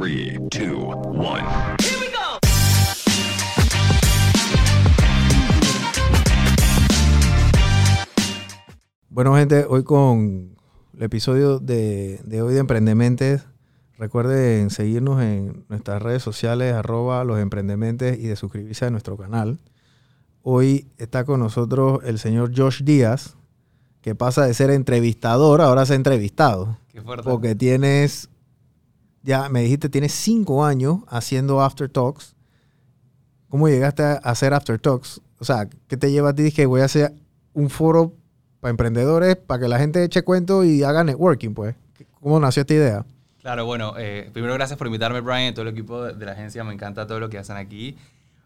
3, 2, 1. Bueno, gente, hoy con el episodio de, de hoy de Emprendementes. Recuerden seguirnos en nuestras redes sociales, arroba los emprendementes y de suscribirse a nuestro canal. Hoy está con nosotros el señor Josh Díaz, que pasa de ser entrevistador ahora a ser entrevistado. Qué fuerte. Porque tienes, ya me dijiste, tienes cinco años haciendo After Talks. ¿Cómo llegaste a hacer After Talks? O sea, ¿qué te lleva a ti? Dije, voy a hacer un foro para emprendedores, para que la gente eche cuento y haga networking, pues. ¿Cómo nació esta idea? Claro, bueno, eh, primero gracias por invitarme, Brian, todo el equipo de, la agencia, me encanta todo lo que hacen aquí.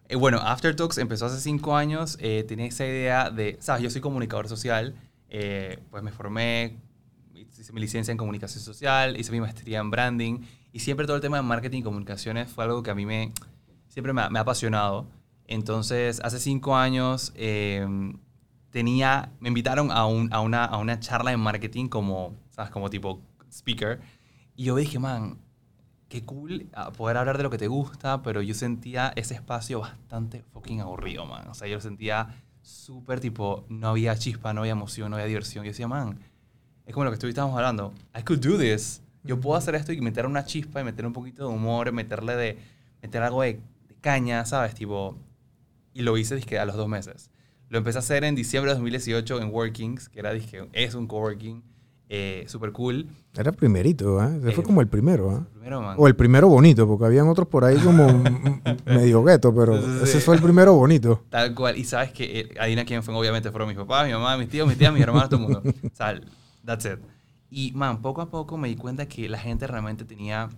Eh, bueno, After Talks empezó hace cinco años, eh, tenía esa idea de, sabes, yo soy comunicador social, pues me formé, hice mi licencia en comunicación social, hice mi maestría en branding y siempre todo el tema de marketing y comunicaciones fue algo que a mí me, siempre me ha, apasionado. Entonces, hace cinco años eh, tenía, me invitaron a, un- a una, a una charla de marketing como, ¿sabes? Como tipo speaker. Y yo dije, man, qué cool ah, poder hablar de lo que te gusta, pero yo sentía ese espacio bastante fucking aburrido, man. O sea, yo lo sentía súper tipo, no había chispa, no había emoción, no había diversión. Yo decía, man, es como lo que estuvimos hablando. I could do this. Yo puedo hacer esto y meter una chispa y meter un poquito de humor, meterle de, meter algo de, de caña, ¿sabes? Tipo, y lo hice, dizque, a los dos meses. Lo empecé a hacer en diciembre de 2018 en Workings, que era, dije, es un coworking eh, súper cool. Era el primerito, ¿eh? Ese fue Eh, como el primero, ¿eh? Primero, man. O el primero bonito, porque habían otros por ahí como medio gueto, pero ese sí. fue el primero bonito. Tal cual. Y sabes que, eh, adivina quién fue, obviamente fueron mis papás, mi mamá, mis tíos, mis tías, mis hermanos, todo el mundo. O sea, that's it. Y, man, poco a poco me di cuenta que la gente realmente tenía,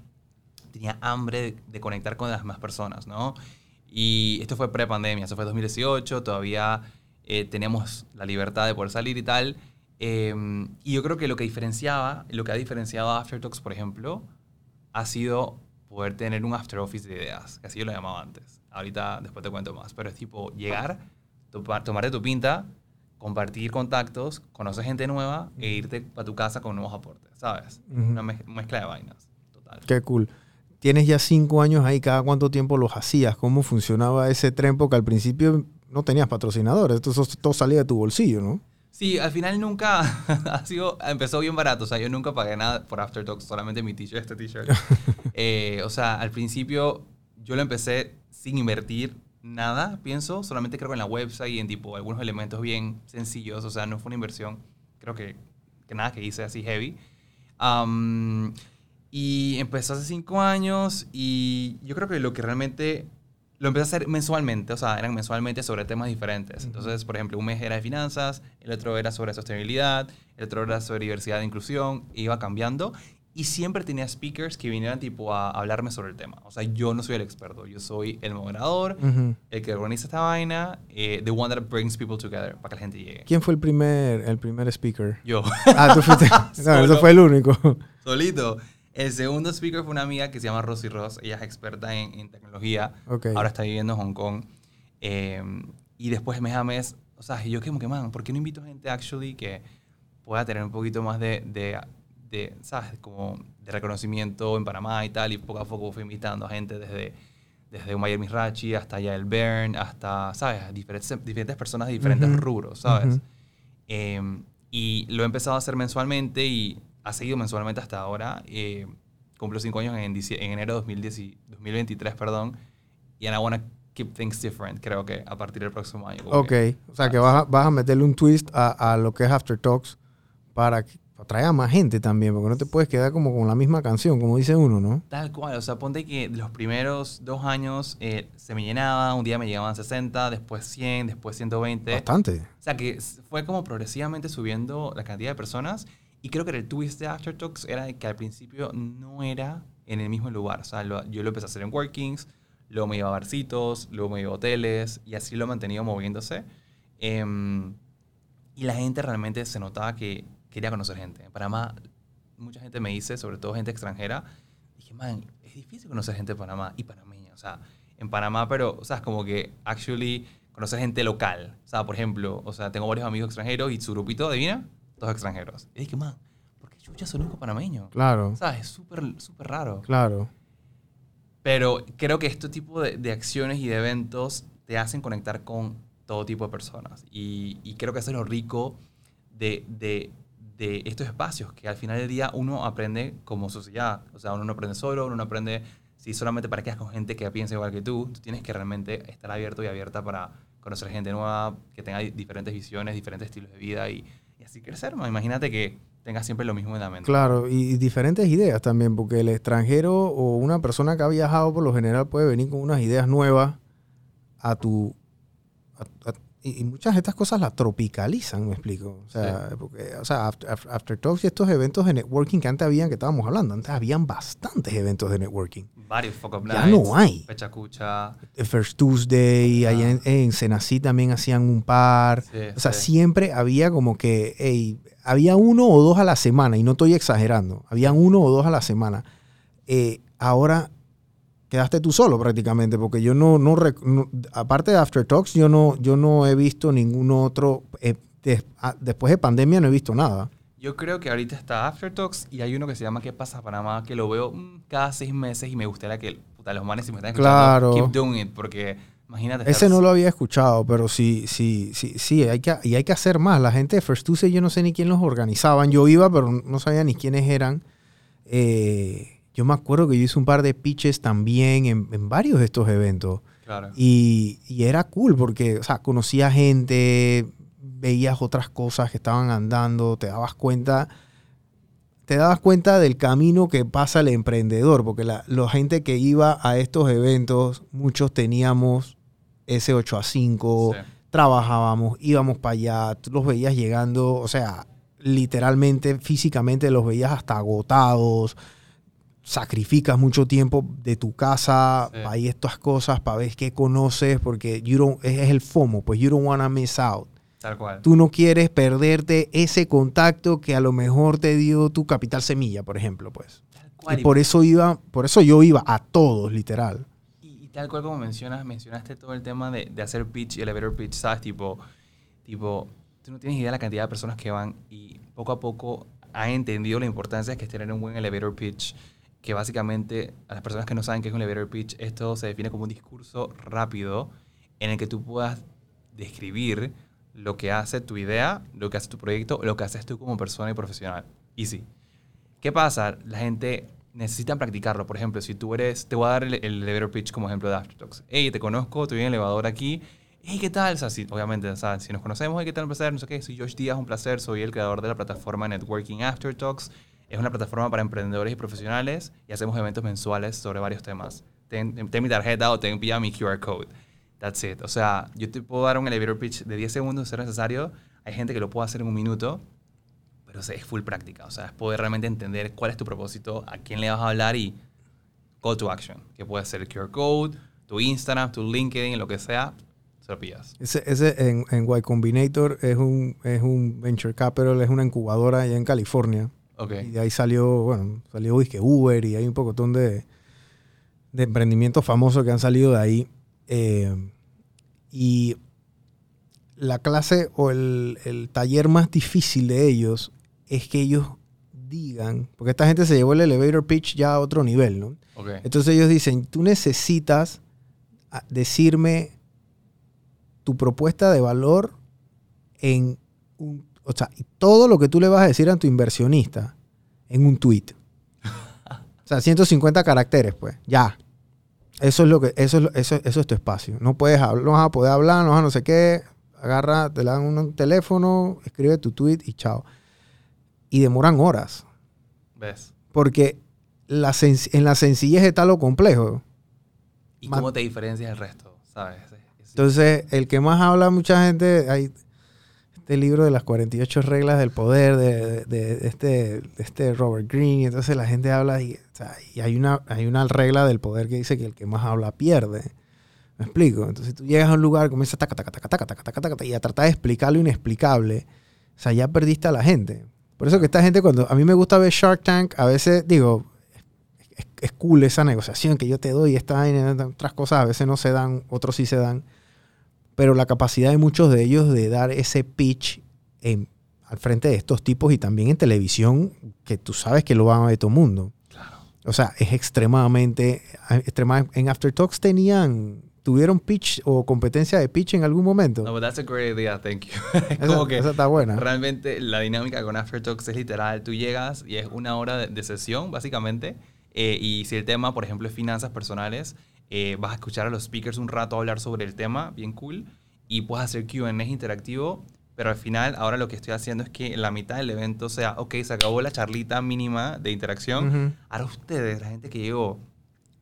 tenía hambre de, conectar con las demás personas, ¿no? Y esto fue pre-pandemia, eso fue 2018, todavía eh, teníamos la libertad de poder salir y tal. Eh, y yo creo que lo que diferenciaba, lo que ha diferenciado a After Talks, por ejemplo, ha sido poder tener un after office de ideas, que así yo lo llamaba antes. Ahorita después te cuento más, pero es tipo llegar, topar- tomarte tu pinta, compartir contactos, conocer gente nueva e irte a tu casa con nuevos aportes, ¿sabes? Una mez- mezcla de vainas, total. Qué cool. Tienes ya cinco años ahí, ¿cada cuánto tiempo los hacías? ¿Cómo funcionaba ese tren? Porque al principio no tenías patrocinadores, todo salía de tu bolsillo, ¿no? Sí, al final nunca ha sido, empezó bien barato, o sea, yo nunca pagué nada por After Talks, solamente mi t-shirt, este t-shirt. Eh, o sea, al principio yo lo empecé sin invertir nada, pienso, solamente creo que en la website y en tipo algunos elementos bien sencillos, o sea, no fue una inversión, creo que, que nada que hice así heavy. Am, y empezó hace cinco años y yo creo que lo que realmente lo empecé a hacer mensualmente, o sea, eran mensualmente sobre temas diferentes. Entonces, por ejemplo, un mes era de finanzas, el otro era sobre sostenibilidad, el otro era sobre diversidad e inclusión, e iba cambiando. Y siempre tenía speakers que vinieran tipo a hablarme sobre el tema. O sea, yo no soy el experto, yo soy el moderador, Ujú. el que organiza esta vaina, eh, the one that brings people together, para que la gente llegue. ¿Quién fue el primer, el primer speaker? Yo. Ah, tú fuiste. No, ese fue el único. Solito. El segundo speaker fue una amiga que se llama Rosy Ross. Ella es experta en, en tecnología. Ok. Ahora está viviendo en Hong Kong. Eh, y después mes a mes, o sea, yo como que, man, ¿por qué no invito gente actually que pueda tener un poquito más de, de, de, ¿sabes? Como de reconocimiento en Panamá y tal. Y poco a poco fui invitando a gente desde, desde Mayer Misrachi hasta Yael Bern, hasta, ¿sabes? Diferentes, diferentes personas de diferentes Ujú. rubros, ¿sabes? Ujú. Eh, y lo he empezado a hacer mensualmente y ha seguido mensualmente hasta ahora. Eh, cumplo cinco años en, en enero de 2010 y- 2023, perdón. Y I wanna keep things different, creo que a partir del próximo año. Ok. que- O sea, que vas a, vas a meterle un twist a, a lo que es After Talks para que atraer a más gente también, porque no te puedes quedar como con la misma canción, como dice uno, ¿no? Tal cual, o sea, ponte que los primeros dos años eh, se me llenaba, un día me llegaban 60, después 100, después 120. Bastante. O sea, que fue como progresivamente subiendo la cantidad de personas. Y creo que el twist de After Talks era de que al principio no era en el mismo lugar. O sea, lo- yo lo empecé a hacer en Workings, luego me iba a barcitos, luego me iba a hoteles, y así lo he mantenido moviéndose. Em, y la gente realmente se notaba que quería conocer gente. En Panamá, mucha gente me dice, sobre todo gente extranjera, dije, man, es difícil conocer gente de Panamá y panameña. O sea, en Panamá, pero, o sea, es como que, actually, conocer gente local. O sea, por ejemplo, o sea, tengo varios amigos extranjeros y su grupito, adivina, todos extranjeros. Y dije, man, ¿por qué chucha el único panameño? Claro, ¿Sabes? Es súper, súper raro. claro. Pero creo que este tipo de, de acciones y de eventos te hacen conectar con todo tipo de personas. Y, y creo que eso es lo rico de, de, de estos espacios, que al final del día uno aprende como sociedad. O sea, uno no aprende solo, uno no aprende si solamente para que con gente que piensa igual que tú. Tú tienes que realmente estar abierto y abierta para conocer gente nueva, que tenga diferentes visiones, diferentes estilos de vida y, y así crecer. ¿no? Imagínate que tengas siempre lo mismo en la mente. Claro, y, y diferentes ideas también, porque el extranjero o una persona que ha viajado por lo general puede venir con unas ideas nuevas a tu... a- a- y, y muchas de estas cosas las tropicalizan, me explico. O sea, porque, o sea after, After- Talks y estos eventos de networking que antes habían, que estábamos hablando, antes habían bastantes eventos de networking. Varios fuck up Ya nights, no hay. Fecha cucha. El First Tuesday, Ah. allá en, en Senací también hacían un par. Sí, O sea, sí. siempre había como que, ey, había uno o dos a la semana, y no estoy exagerando, habían uno o dos a la semana. Eh, ahora quedaste tú solo prácticamente, porque yo no, no, aparte de After Talks, yo no, yo no he visto ningún otro, eh, des- ah, después de pandemia no he visto nada. Yo creo que ahorita está After Talks y hay uno que se llama ¿Qué pasa Panamá? Que lo veo mm, cada seis meses y me gustaría que puta, los manes si me están escuchando, Claro. keep doing it, porque imagínate. Ese no lo había escuchado, pero sí, sí, sí, sí, hay que, y hay que hacer más. La gente de First Tuesday, yo no sé ni quién los organizaban. Yo iba, pero no sabía ni quiénes eran. Eh, yo me acuerdo que yo hice un par de pitches también en, en varios de estos eventos. Claro. Y, y era cool porque, o sea, conocía gente, veías otras cosas que estaban andando, te dabas cuenta, te dabas cuenta del camino que pasa el emprendedor, porque la, la gente que iba a estos eventos, muchos teníamos ese 8 a 5, Sí. trabajábamos, íbamos para allá, tú los veías llegando, o sea, literalmente, físicamente los veías hasta agotados, sacrificas mucho tiempo de tu casa Sí. para ir a estas cosas, para ver qué conoces, porque you don't- es, el FOMO, pues you don't wanna miss out. Tal cual. Tú no quieres perderte ese contacto que a lo mejor te dio tu capital semilla, por ejemplo, pues. Tal cual. Y por eso iba, por eso yo iba a todos, literal. Y, y tal cual como mencionas, mencionaste todo el tema de, de hacer pitch elevator pitch, ¿sabes? Tipo, tipo, tú no tienes idea de la cantidad de personas que van y poco a poco han entendido la importancia que es tener un buen elevator pitch, que básicamente a las personas que no saben qué es un elevator pitch, esto se define como un discurso rápido en el que tú puedas describir lo que hace tu idea, lo que hace tu proyecto, lo que haces tú como persona y profesional. Easy. ¿Qué pasa? La gente necesita practicarlo. Por ejemplo, si tú eres, te voy a dar el, el elevator pitch como ejemplo de Aftertalks. Hey, te conozco, vi en el elevador aquí. Hey, ¿qué tal? O sea, si- obviamente, o si nos conocemos, hey, ¿qué tal? Un placer, no sé qué. Soy Josh Díaz, un placer. Soy el creador de la plataforma Networking Aftertalks. Es una plataforma para emprendedores y profesionales y hacemos eventos mensuales sobre varios temas. Ten, ten mi tarjeta o ten envía mi QR code. That's it. O sea, yo te puedo dar un elevator pitch de 10 segundos si es necesario. Hay gente que lo puede hacer en un minuto, pero es full práctica. O sea, es poder realmente entender cuál es tu propósito, a quién le vas a hablar y call to action. Que puede ser el QR code, tu Instagram, tu LinkedIn, lo que sea, se lo pillas. Ese, ese en, en Y Combinator es un, es un venture capital, es una incubadora allá en California. Y de ahí salió, bueno, salió que Uber y hay un pocotón de, de emprendimientos famosos que han salido de ahí. Eh, y la clase o el, el taller más difícil de ellos es que ellos digan, porque esta gente se llevó el elevator pitch ya a otro nivel, ¿no? Entonces ellos dicen, tú necesitas ah, decirme tu propuesta de valor en un, o sea, todo lo que tú le vas a decir a tu inversionista en un tweet. O sea, 150 caracteres, pues, ya. Eso es lo que, eso es, eso, eso es tu espacio. No puedes hablar, no vas a poder hablar, no vas a no sé qué. Agarra, te le dan un teléfono, escribe tu tweet y chao. Y demoran horas. ¿Ves? Porque la en la sencillez está lo complejo. ¿Y Man- cómo te diferencias del resto? ¿Sabes? Es- es- Entonces, el que más habla mucha gente, hay este libro de las 48 reglas del poder de, de- este, de este Robert Greene, entonces la gente habla y, o sea, y hay, una, hay una regla del poder que dice que el que más habla pierde. ¿Me explico? Entonces tú llegas a un lugar, comienzas taca, taca, taca, taca, taca, taca, taca, y a tratar de explicar lo inexplicable. O sea, ya perdiste a la gente. Por eso que esta gente, cuando a mí me gusta ver Shark Tank, a veces digo, es, cool esa negociación que yo te doy, esta otras cosas a veces no se dan, otros sí se dan. Pero la capacidad de muchos de ellos de dar ese pitch en- al frente de estos tipos y también en televisión, que tú sabes que lo van a ver todo el mundo. Claro. O sea, es extremadamente, extrema- en After Talks tenían, tuvieron pitch o competencia de pitch en algún momento. No, but that's a great idea, thank you. es esa, como que esa está buena. realmente la dinámica con Aftertalks es literal. Tú llegas y es una hora de, de sesión, básicamente. eh, y si el tema, por ejemplo, es finanzas personales, eh, vas a escuchar a los speakers un rato hablar sobre el tema, bien cool. Y puedes hacer QA interactivo. Pero al final, ahora lo que estoy haciendo es que en la mitad del evento sea, ok, se acabó la charlita mínima de interacción. Ujú. Ahora ustedes, la gente que llegó,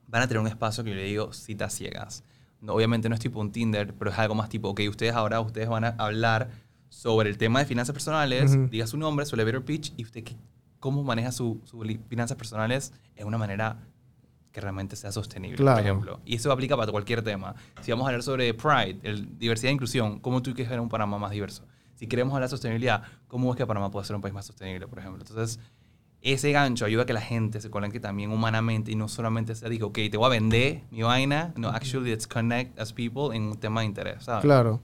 van a tener un espacio que yo le digo citas ciegas. No, obviamente no es tipo un Tinder, pero es algo más tipo, ok, ustedes ahora ustedes van a hablar sobre el tema de finanzas personales, diga su nombre, su elevator pitch, y usted qué- cómo maneja sus su finanzas personales en una manera que realmente sea sostenible, Claro. por ejemplo. Y eso aplica para cualquier tema. Si vamos a hablar sobre Pride, el- diversidad e inclusión, ¿cómo tú quieres ver un Panamá más diverso? Si queremos hablar de sostenibilidad, ¿cómo es que Panamá puede ser un país más sostenible, por ejemplo? Entonces, ese gancho ayuda a que la gente se conecte también humanamente y no solamente sea, digo, ok, te voy a vender mi vaina. No, actually, let's connect as people en un tema de interés, ¿sabes? Claro.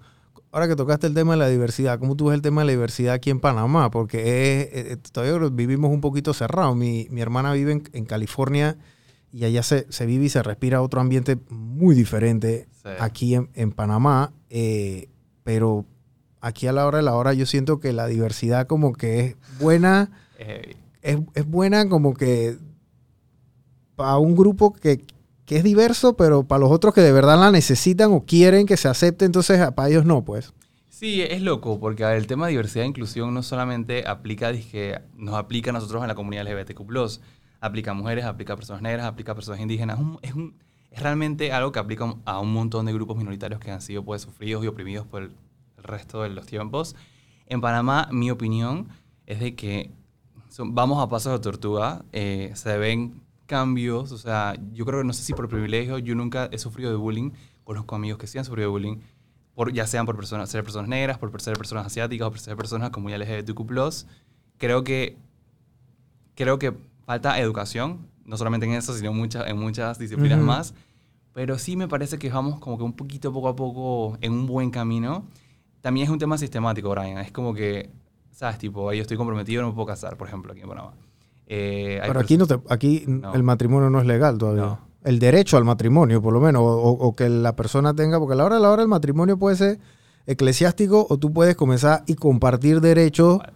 Ahora que tocaste el tema de la diversidad, ¿cómo tú ves el tema de la diversidad aquí en Panamá? Porque es- eh, todavía vivimos un poquito cerrados. Mi, mi hermana vive en, en California y allá se, se vive y se respira otro ambiente muy diferente Sí. aquí en, en Panamá. eh, pero aquí a la hora de la hora yo siento que la diversidad como que es buena, Es es, buena como que para un grupo que, que es diverso, pero para los otros que de verdad la necesitan o quieren que se acepte, entonces a- para ellos no, pues. Sí, es loco, porque ver, el tema de diversidad e inclusión no solamente aplica, dizque, nos aplica a nosotros en la comunidad LGBTQ+, aplica a mujeres, aplica a personas negras, aplica a personas indígenas. Es, un- es, realmente algo que aplica a un montón de grupos minoritarios que han sido pues, sufridos y oprimidos por el, resto de los tiempos. En Panamá, mi opinión es de que vamos a pasos de tortuga, eh, se ven cambios, o sea, yo creo que no sé si por privilegio, yo nunca he sufrido de bullying, conozco amigos que sí han sufrido de bullying, por, ya sean por personas, ser personas negras, por ser personas asiáticas o por ser personas como ya LGBTQ+. Creo que, creo que falta educación, no solamente en eso, sino muchas en muchas disciplinas Ujú. más. Pero sí me parece que vamos como que un poquito poco a poco en un buen camino. También es un tema sistemático, Brian. Es como que, ¿sabes? Tipo, yo estoy comprometido, no me puedo casar, por ejemplo, aquí en Panamá. Eh, Pero aquí, no te, aquí No. el matrimonio no es legal todavía. No. El derecho al matrimonio, por lo menos, o, o- que la persona tenga, porque a la hora de la hora el matrimonio puede ser eclesiástico o tú puedes comenzar y compartir derechos cual.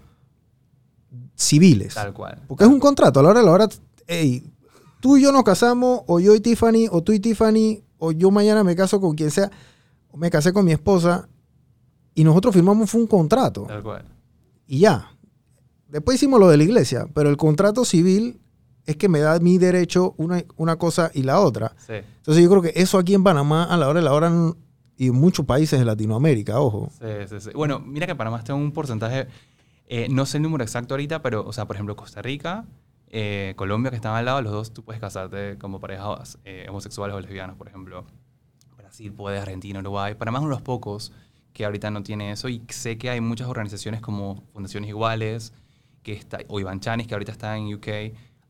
Civiles. Tal cual. Porque es un contrato. A la hora de la hora, hey, tú y yo nos casamos, o yo y Tiffany, o tú y Tiffany, o yo mañana me caso con quien sea, o me casé con mi esposa, y nosotros firmamos fue un contrato. Tal cual. Y ya. Después hicimos lo de la iglesia, pero el contrato civil es que me da mi derecho una, una cosa y la otra. Sí. Entonces yo creo que eso aquí en Panamá, a la hora de la hora, y en muchos países de Latinoamérica, ojo. Sí, sí, sí. Bueno, mira que Panamá está en un porcentaje, eh, no sé el número exacto ahorita, pero, o sea, por ejemplo, Costa Rica, eh, Colombia, que están al lado, los dos tú puedes casarte como parejas eh, homosexuales o lesbianas, por ejemplo. Brasil puede, Argentina, Uruguay. Panamá es uno de los pocos que ahorita no tiene eso y sé que hay muchas organizaciones como Fundaciones Iguales que está, o Iván Chanis, que ahorita está en UK,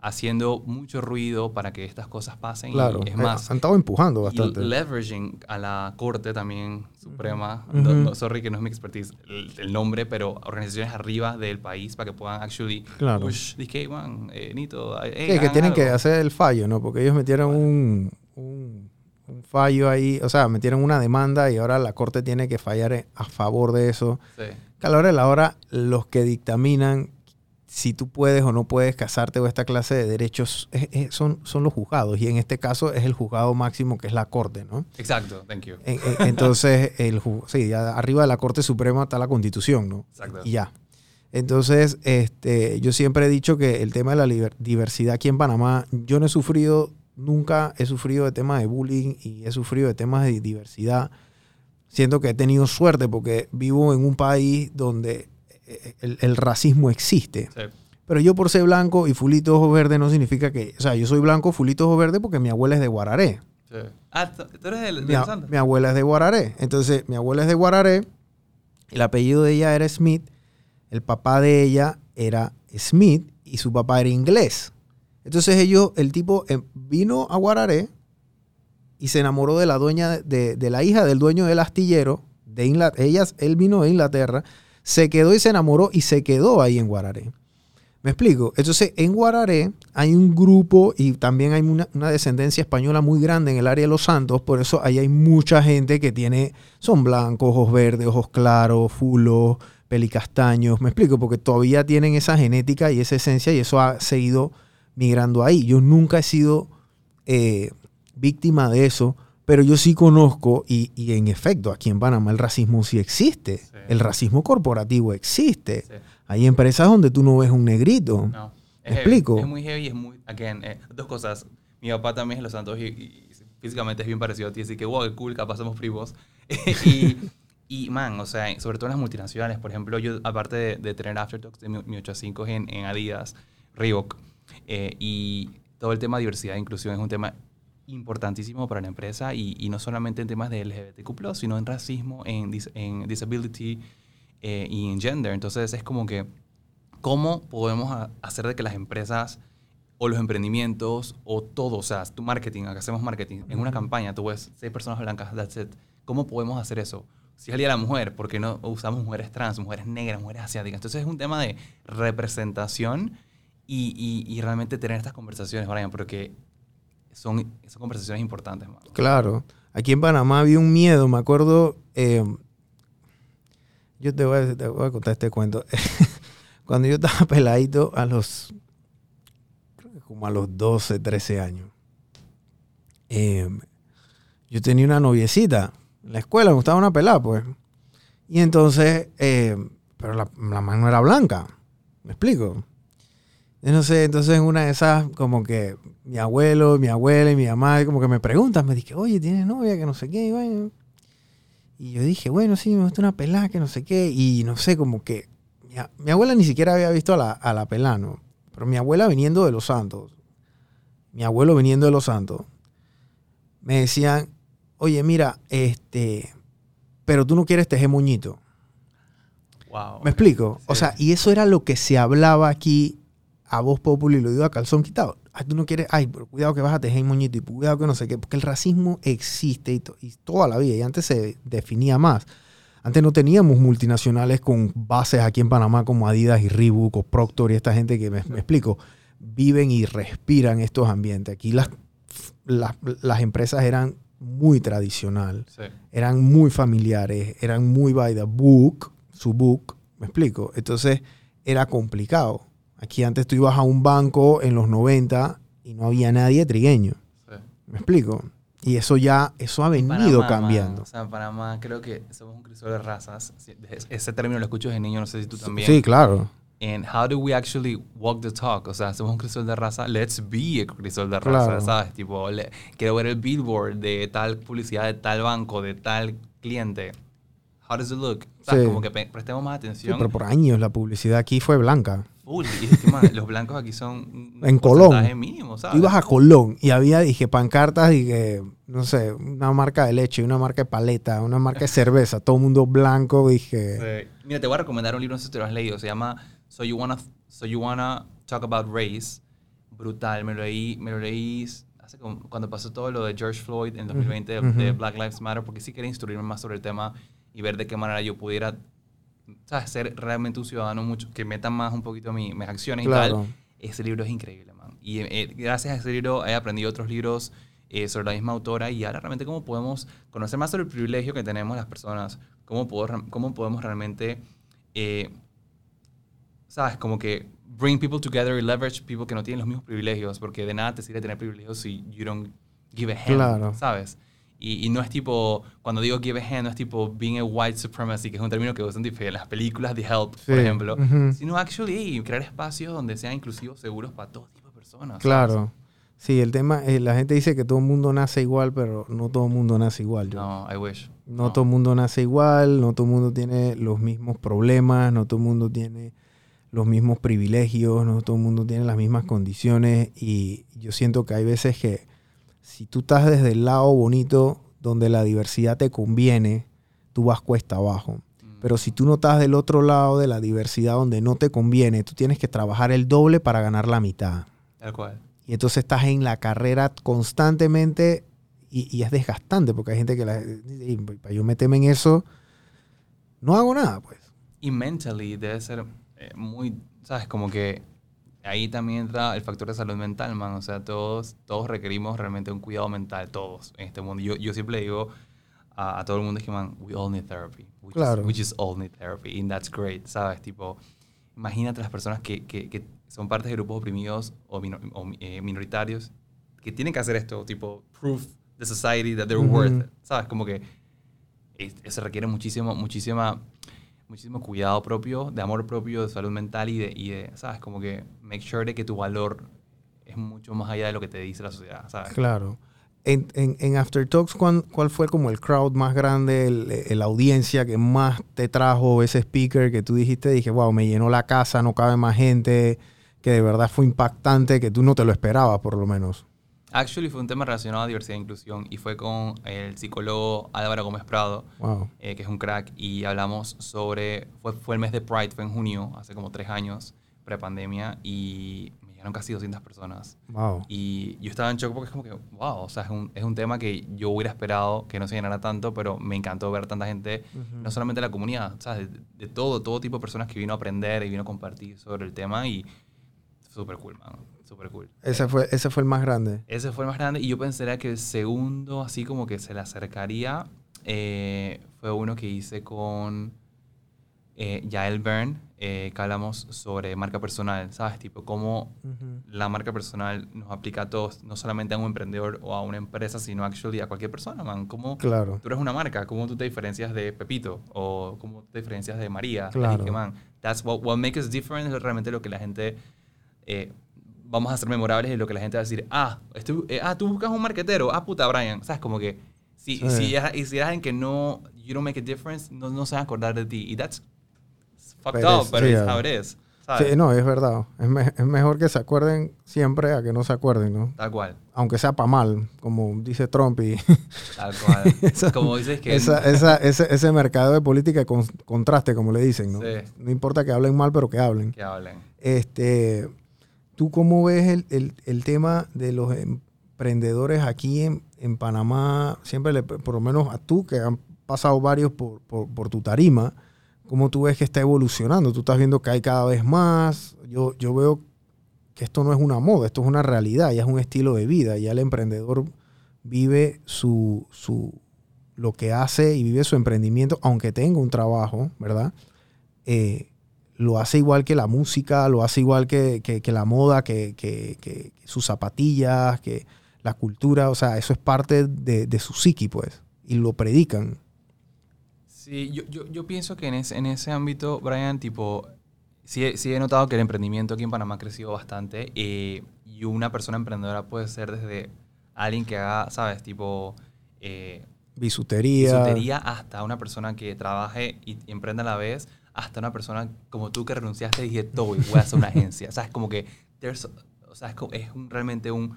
haciendo mucho ruido para que estas cosas pasen. y Claro. es eh, más, han estado empujando y bastante. leveraging a la Corte también Suprema. Ujú. No- no, sorry que no es mi expertise el, el nombre, pero organizaciones arriba del país para que puedan actually Claro. push, dizque, man, eh, Nito, eh, Sí, que tienen que algo". hacer el fallo, ¿no? Porque ellos metieron un, un, un fallo ahí, o sea, metieron una demanda y ahora la corte tiene que fallar a favor de eso. Sí, Que a la hora de la hora, los que dictaminan si tú puedes o no puedes casarte o esta clase de derechos es- es- son, son los juzgados. Y en este caso es el juzgado máximo que es la corte, ¿no? exacto, thank you. En- en- entonces, el, sí, arriba de la Corte Suprema está la Constitución, ¿no? Exacto. Y ya. Entonces, este, yo siempre he dicho que el tema de la diversidad aquí en Panamá, yo no he sufrido, nunca he sufrido de temas de bullying y he sufrido de temas de diversidad. Siento que he tenido suerte porque vivo en un país donde eh, el, el racismo existe. Sí, Pero yo por ser blanco y fulito ojo verde no significa que, o sea, yo soy blanco, fulito ojo verde porque mi abuela es de Guararé. sí. Ah, ¿tú eres del- Mi, de a- Santos? mi abuela es de Guararé. Entonces, mi abuela es de Guararé. El apellido de ella era Smith. El papá de ella era Smith y su papá era inglés. Entonces ellos, el tipo eh, vino a Guararé y se enamoró de la dueña, de, de la hija del dueño del astillero. De Inglaterra. Ellas, él vino de Inglaterra, se quedó y se enamoró y se quedó ahí en Guararé. ¿Me explico? Entonces, en Guararé hay un grupo y también hay una, descendencia española muy grande en el área de Los Santos, por eso ahí hay mucha gente que tiene, son blancos, ojos verdes, ojos claros, fulos, pelicastaños, me explico, porque todavía tienen esa genética y esa esencia y eso ha seguido migrando ahí. Yo nunca he sido eh, víctima de eso, pero yo sí conozco y, y en efecto aquí en Panamá el racismo sí existe, Sí. el racismo corporativo existe. Sí. Hay empresas donde tú no ves un negrito. No. ¿Me Es heavy. explico? Es muy heavy, es muy. Again, eh, dos cosas. Mi papá también es de Los Santos y, y físicamente es bien parecido a ti, así que wow, qué cool, capaz somos primos. y, y, man, o sea, sobre todo en las multinacionales, por ejemplo, yo, aparte de, de tener Aftertalks de mi, mi 8 a 5 en, en Adidas, Reebok, eh, y todo el tema de diversidad e inclusión es un tema importantísimo para la empresa y, y no solamente en temas de LGBTQ+, sino en racismo, en, dis- en disability eh, y en gender. Entonces es como que, ¿cómo podemos a- hacer de que las empresas o los emprendimientos o todo, o sea, tu marketing, acá hacemos marketing, en una campaña tú ves seis personas blancas, that's it. ¿Cómo podemos hacer eso? Si es el Día de la Mujer, ¿por qué no usamos mujeres trans, mujeres negras, mujeres asiáticas? Entonces es un tema de representación y, y- y realmente tener estas conversaciones, Brian, porque son, son conversaciones importantes. mano. Claro. Aquí en Panamá había un miedo, me acuerdo. eh, yo te voy, a, contar este cuento. Cuando yo estaba peladito a los. como a los 12, 13 años. eh, yo tenía una noviecita en la escuela, me gustaba una pelada, pues. Y entonces. eh, pero la mano era blanca. ¿Me explico? Yo no sé, entonces en una de esas, como que mi abuelo, mi abuela y mi mamá, como que me preguntan, me dije, oye, ¿tienes novia? Que no sé qué, y bueno. Y yo dije, bueno, sí, me gusta una pelada, que no sé qué. Y no sé, como que mi, abuela ni siquiera había visto a la, a la pelada, ¿no? Pero mi abuela viniendo de Los Santos, mi abuelo viniendo de Los Santos, me decían, oye, mira, este, pero tú no quieres tejer moñito. Wow. ¿Me explico? O sea, y eso era lo que se hablaba aquí a voz popular y lo digo a calzón quitado. Ay, tú no quieres, ay, pero cuidado que vas a tejer moñito y cuidado que no sé qué, porque el racismo existe y, to- y toda la vida, y antes se definía más. Antes no teníamos multinacionales con bases aquí en Panamá como Adidas y Reebok o Procter y esta gente que me, me explico, viven y respiran estos ambientes. Aquí las, las, las empresas eran muy tradicional Sí. eran muy familiares, eran muy by the book, su book, me explico. Entonces era complicado. Aquí antes tú ibas a un banco en los 90 y no había nadie trigueño, sí. me explico. Y eso ya, eso ha venido Panamá, cambiando. mano. O sea, en Panamá creo que somos un crisol de razas. Sí, es- Ese término lo escucho de niño, no sé si tú también. Sí, claro, And how do we actually walk the talk? O sea, somos un crisol de raza, let's be a crisol de Claro. raza, ¿sabes? Tipo, le- quiero ver el billboard de tal publicidad de tal banco, de tal cliente. How does it look? ¿Sabes? Sí. Como que prestemos más Sí, atención. pero por años la publicidad aquí fue blanca. Full. Y man, los blancos aquí son un En Colón. ibas a Colón y había, dije, pancartas y que, no sé, una marca de leche, una marca de paleta, una marca de cerveza, todo el mundo blanco, dije, Sí. Mira, te voy a recomendar un libro, no sé si te lo has leído, se llama So You Wanna, so you wanna Talk About Race. Brutal, me lo leí, me lo leí hace como- cuando pasó todo lo de George Floyd en 2020 de- de. Black Lives Matter, porque sí quería instruirme más sobre el tema y ver de qué manera yo pudiera ¿sabes? ser realmente un ciudadano mucho, que meta más un poquito mi- mis acciones y claro. tal. Ese libro es increíble, man. Y eh, gracias a ese libro he aprendido otros libros eh, sobre la misma autora y ahora realmente cómo podemos conocer más sobre el privilegio que tenemos las personas, cómo, puedo- cómo podemos realmente, eh, ¿sabes? Como que bring people together y leverage people que no tienen los mismos privilegios, porque de nada te sirve tener privilegios si you don't give a hand, Claro. ¿sabes? Y, y no es tipo, cuando digo give a hand, no es tipo being a white supremacy, que es un término que usan en las películas de Help, por Sí, ejemplo, ujú. sino actually crear espacios donde sean inclusivos, seguros para todo tipo de personas. ¿sabes? Claro. Sí, el tema, eh, la gente dice que todo el mundo nace igual, pero no todo el mundo nace igual. yo. No, I wish. No, todo el mundo nace igual, no todo el mundo tiene los mismos problemas, no todo el mundo tiene los mismos privilegios, no todo el mundo tiene las mismas condiciones y yo siento que hay veces que si tú estás desde el lado bonito donde la diversidad te conviene, tú vas cuesta abajo. Mm. Pero si tú no estás del otro lado de la diversidad donde no te conviene, tú tienes que trabajar el doble para ganar la mitad. Tal cual. Y entonces estás en la carrera constantemente y, y es desgastante porque hay gente que la, y para yo meterme en eso, no hago nada, pues. Y mentally debe ser eh, muy, ¿sabes? Como que ahí también entra el factor de salud mental, man. O sea, todos, todos requerimos realmente un cuidado mental, todos en este mundo. Yo, yo siempre digo a, a todo el mundo es que, man, we all need therapy. We Claro. Just, we just all need therapy. And that's great, ¿sabes? Tipo, imagínate las personas que, que, que son parte de grupos oprimidos o, mino- o, eh, minoritarios que tienen que hacer esto, tipo, proof the society that they're Ujú. worth it, ¿sabes? Como que se requiere muchísimo, muchísima, muchísimo cuidado propio, de amor propio, de salud mental y de, y de, ¿sabes? Como que make sure de que tu valor es mucho más allá de lo que te dice la sociedad, ¿sabes? Claro. En, en, en After Talks, ¿cuál, cuál fue como el crowd más grande, la audiencia que más te trajo ese speaker que tú dijiste? Dije, wow, me llenó la casa, no cabe más gente, que de verdad fue impactante, que tú no te lo esperabas por lo menos. Actually fue un tema relacionado a diversidad e inclusión y fue con el psicólogo Álvaro Gómez Prado, Wow. eh, que es un crack, y hablamos sobre, fue, fue el mes de Pride, fue en junio, hace como tres años, pre-pandemia, y me llegaron casi 200 personas. Wow. Y yo estaba en shock porque es como que, wow, o sea, es un, es un tema que yo hubiera esperado que no se llenara tanto, pero me encantó ver tanta gente, no solamente de la comunidad, ¿sabes? De, de todo, todo tipo de personas que vino a aprender y vino a compartir sobre el tema y súper cool, man, súper cool. Ese fue, ese fue el más grande. Ese fue el más grande y yo pensaría que el segundo, así como que se le acercaría, eh, fue uno que hice con eh, Yael Byrne, eh, que hablamos sobre marca personal, ¿sabes? Tipo, cómo la marca personal nos aplica a todos, no solamente a un emprendedor o a una empresa, sino actually a cualquier persona, man. Cómo Claro. tú eres una marca, cómo tú te diferencias de Pepito o cómo te diferencias de María. Claro. Dije, man, that's what, what makes us different, es realmente lo que la gente... eh, vamos a ser memorables y lo que la gente va a decir, ah, estoy- eh, ah tú buscas un marquetero, ah, puta, Brian, ¿sabes? Como que si, Sí. si, es- si eres alguien que no, you don't make a difference, no, no se van a acordar de ti. Y that's fucked Pero up, es- pero sí, it's ah. how it is, ¿sabes? Sí, no, es verdad. Es, me- es mejor que se acuerden siempre a que no se acuerden, ¿no? Tal cual, Aunque sea para mal, como dice Trump y tal cual. Esa- Como dices que... esa, esa- ese, ese mercado de política con contraste, como le dicen, ¿no? Sí. No importa que hablen mal, pero que hablen. Que hablen. Este, ¿Tú cómo ves el, el- el tema de los emprendedores aquí en, en Panamá? Siempre, le, por lo menos a tú, que han pasado varios por, por- tu tarima, ¿cómo tú ves que está evolucionando? Tú estás viendo que hay cada vez más. Yo, yo veo que esto no es una moda, esto es una realidad, ya es un estilo de vida. Ya el emprendedor vive su, su, lo que hace y vive su emprendimiento, aunque tenga un trabajo, ¿verdad? Eh, lo hace igual que la música, lo hace igual que, que- que la moda, que, que- sus zapatillas, que la cultura, o sea, eso es parte de, de su psiqui, pues, y lo predican. Sí, yo, yo, yo pienso que en ese, en ese ámbito, Brian, tipo, sí, he- sí he notado que el emprendimiento aquí en Panamá ha crecido bastante eh, y una persona emprendedora puede ser desde alguien que haga, ¿sabes? Tipo, eh, Bisutería. bisutería hasta una persona que trabaje y, y emprenda a la vez, hasta una persona como tú que renunciaste y dije, voy a hacer una agencia. ¿Sabes? Como que o sea, es, co- es un- realmente un,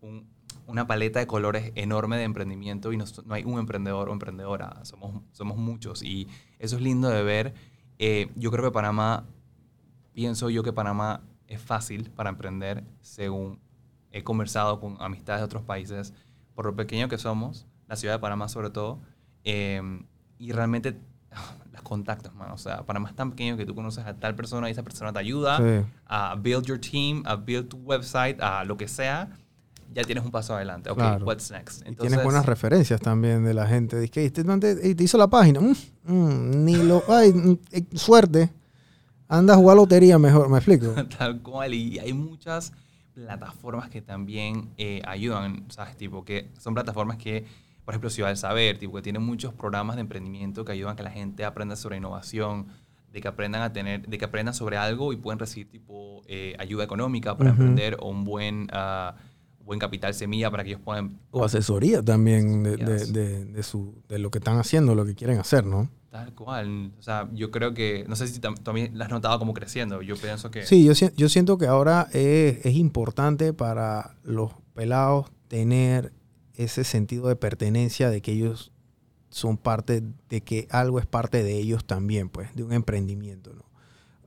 un- una paleta de colores enorme de emprendimiento y no, no hay un emprendedor o emprendedora, somos, somos muchos y eso es lindo de ver. Eh, yo creo que Panamá, pienso yo que Panamá es fácil para emprender según he conversado con amistades de otros países, por lo pequeño que somos, la ciudad de Panamá sobre todo, eh, y realmente contactos, man. O sea, Panamá es tan pequeño que tú conoces a tal persona y esa persona te ayuda Sí. a build your team, a build tu website, a lo que sea, ya tienes un paso adelante. Ok, Claro. what's next? Y tienes buenas referencias también de la gente. Dice que este, ¿dónde- eh, te hizo la página. Mm, mm, ni lo. Ay, mm, eh, suerte. Anda a jugar lotería mejor, ¿me explico? Tal cual, y hay muchas plataformas que también eh, ayudan, ¿sabes? Tipo, que son plataformas que, por ejemplo, Ciudad del Saber, tipo, que tienen muchos programas de emprendimiento que ayudan a que la gente aprenda sobre innovación, de que aprendan a tener, de que aprendan sobre algo y pueden recibir, tipo, eh, ayuda económica para Ujú. emprender o un buen, ah, buen capital semilla para que ellos puedan O asesoría también de, de- de- de su, de lo que están haciendo, lo que quieren hacer, ¿no? Tal cual. O sea, yo creo que, no sé si tam- también la has notado como creciendo. Yo pienso que... Sí, yo, yo siento que ahora es, es importante para los pelados tener ese sentido de pertenencia de que ellos son parte, de que algo es parte de ellos también, pues, de un emprendimiento, ¿no?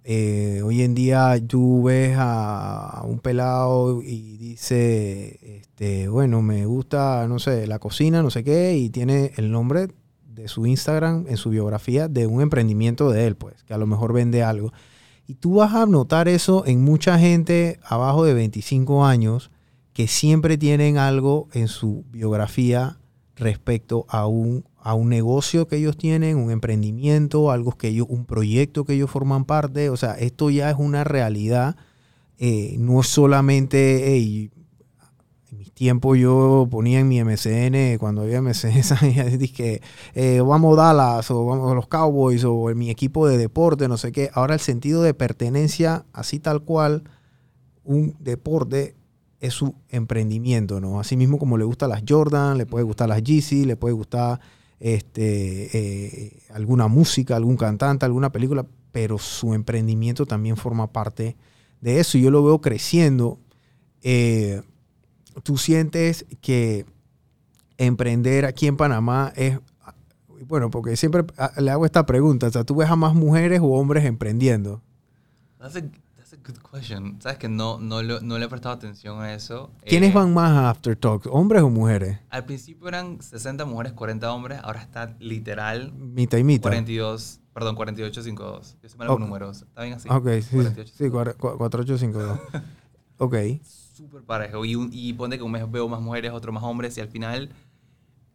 Eh, hoy en día tú ves a, un pelado y dice, este, bueno, me gusta, no sé, la cocina, no sé qué, y tiene el nombre de su Instagram en su biografía de un emprendimiento de él, pues, que a lo mejor vende algo. Y tú vas a notar eso en mucha gente abajo de 25 años que siempre tienen algo en su biografía respecto a un, a un negocio que ellos tienen, un emprendimiento, algo que ellos, un proyecto que ellos forman parte. O sea, esto ya es una realidad. Eh, no es solamente, en mis tiempos yo ponía en mi MCN, cuando había MCN, dije, eh, vamos Dallas, o vamos a los Cowboys, o en mi equipo de deporte, no sé qué. Ahora el sentido de pertenencia, así tal cual, un deporte es su emprendimiento, ¿no? Así mismo como le gusta las Jordan, le puede gustar las Yeezy, le puede gustar este, eh, alguna música, algún cantante, alguna película, pero su emprendimiento también forma parte de eso. Yo lo veo creciendo. Eh, Tú sientes que emprender aquí en Panamá es, bueno, porque siempre le hago esta pregunta, o ¿tú ves a más mujeres o hombres emprendiendo? Good question. Sabes que no, no, lo- no le he prestado atención a eso. ¿Quiénes Eh, van más a After Talk, hombres o mujeres? Al principio eran 60 mujeres, 40 hombres. Ahora está literal Mitad y mitad. 42, perdón, 48, 52. Yo soy malo con números. ¿Está bien así? Ok, sí, 48, sí, 4852. ok. súper parejo. Y, un- y ponte que un mes veo más mujeres, otro más hombres, y al final,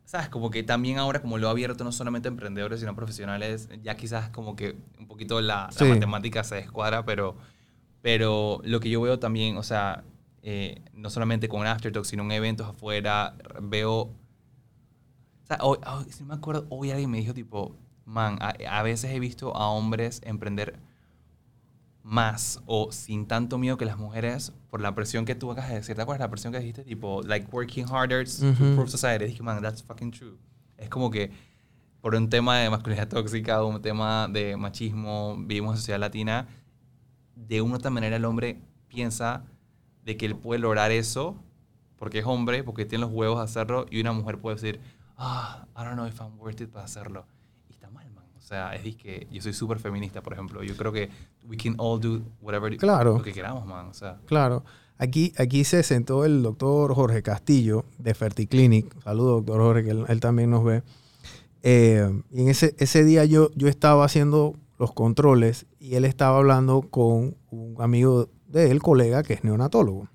¿sabes? Como que también ahora, como lo ha abierto no solamente a emprendedores, sino a profesionales, ya quizás como que un poquito la, la matemática se descuadra, pero, pero lo que yo veo también, o sea, eh, no solamente con Aftertalk, sino en eventos afuera, veo. O sea, hoy, si no me acuerdo, hoy alguien me dijo, tipo, man, a, a veces he visto a hombres emprender más o sin tanto miedo que las mujeres por la presión que tú acabas de decir. ¿Te acuerdas la presión que dijiste? Tipo, like working harder to Ujú. improve society. Dije, man, that's fucking true. Es como que por un tema de masculinidad tóxica, un tema de machismo, vivimos en sociedad latina, de una u otra manera el hombre piensa de que él puede lograr eso porque es hombre, porque tiene los huevos de hacerlo, y una mujer puede decir, ah, I don't know if I'm worth it para hacerlo. Y está mal, man. O sea, es que yo soy súper feminista, por ejemplo. Yo creo que we can all do whatever Claro. lo que queramos, man. O sea, Claro. Aquí, aquí se sentó el doctor Jorge Castillo de Ferticlinic. Saludos, doctor Jorge, que él, él también nos ve. Eh, y en ese, ese día yo, yo estaba haciendo los controles y él estaba hablando con un amigo de él, colega, que es neonatólogo.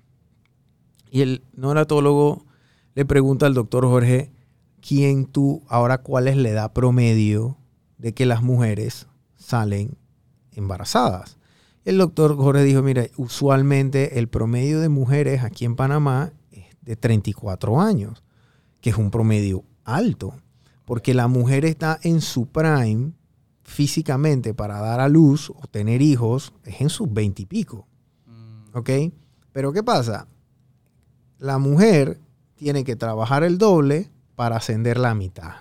Y el neonatólogo le pregunta al doctor Jorge, ¿quién tú, ahora cuál es la edad promedio de que las mujeres salen embarazadas? El doctor Jorge dijo, mire, usualmente el promedio de mujeres aquí en Panamá es de 34 años, que es un promedio alto, porque la mujer está en su prime físicamente para dar a luz o tener hijos, es en sus 20 y pico, mm, ¿ok? Pero ¿qué pasa? La mujer tiene que trabajar el doble para ascender la mitad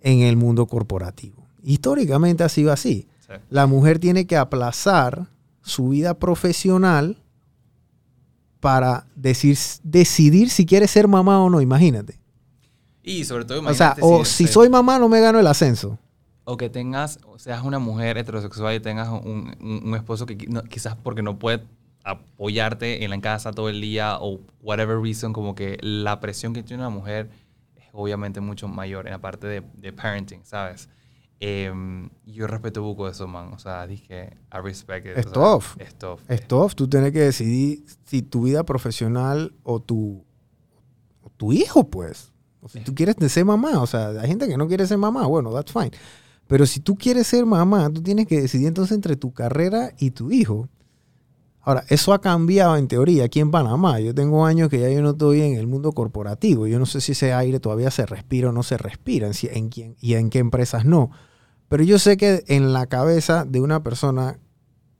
en el mundo corporativo. Históricamente ha sido así Sí. la mujer tiene que aplazar su vida profesional para decir, decidir si quiere ser mamá o no, imagínate. Y sobre todo, O sea, imagínate o si soy mamá no me gano el ascenso. O que tengas, o seas una mujer heterosexual y tengas un, un- un esposo que no- quizás porque no puede apoyarte en la casa todo el día o whatever reason, como que la presión que tiene una mujer es obviamente mucho mayor en la parte de, de parenting, ¿sabes? Em, yo respeto poco eso, man. O sea, dije, I respect it. Es o sea, tough. Es tough. Es tough, tú tienes que decidir si tu vida profesional o tu, o tu hijo, pues. O si tú quieres ser mamá, o sea, hay gente que no quiere ser mamá, bueno, that's fine. Pero si tú quieres ser mamá, tú tienes que decidir entonces entre tu carrera y tu hijo. Ahora, eso ha cambiado en teoría aquí en Panamá. Yo tengo años que ya yo no estoy en el mundo corporativo. Yo no sé si ese aire todavía se respira o no se respira, en, quién, y en qué empresas no. Pero yo sé que en la cabeza de una persona,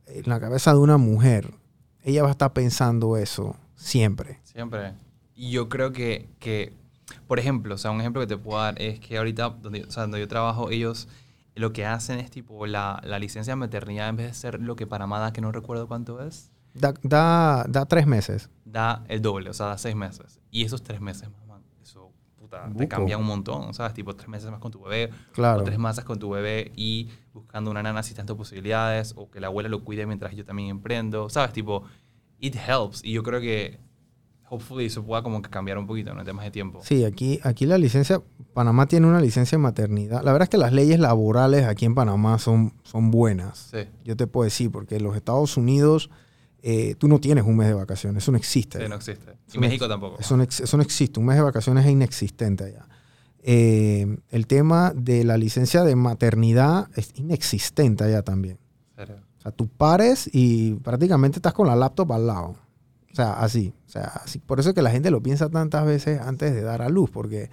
en la cabeza de una mujer, ella va a estar pensando eso siempre. Siempre. Y yo creo que, que, por ejemplo, o sea, un ejemplo que te puedo dar es que ahorita, donde, o sea, donde yo trabajo, ellos lo que hacen es tipo la, la licencia de maternidad, en vez de ser lo que Panamá da, que no recuerdo cuánto es, Da, da, da tres meses. da el doble, o sea, da seis meses. Y esos tres meses man, eso, puta, te cambia un montón, ¿sabes? Tipo, tres meses más con tu bebé, Claro. o tres meses con tu bebé y buscando una nana si tanto posibilidades, o que la abuela lo cuide mientras yo también emprendo, ¿sabes? Tipo, it helps. Y yo creo que, hopefully, eso pueda como que cambiar un poquito, ¿no? En temas de tiempo. Sí, aquí, aquí la licencia, Panamá tiene una licencia de maternidad. La verdad es que las leyes laborales aquí en Panamá son, son buenas. Sí. Yo te puedo decir, porque en los Estados Unidos eh, tú no tienes un mes de vacaciones. Eso no existe. Sí, no existe. Y no México ex- tampoco. Eso no, eso no existe. Un mes de vacaciones es inexistente allá. Eh, el tema de la licencia de maternidad es inexistente allá también. Serio. O sea, tú pares y prácticamente estás con la laptop al lado. O sea, así. O sea, así. Por eso es que la gente lo piensa tantas veces antes de dar a luz, porque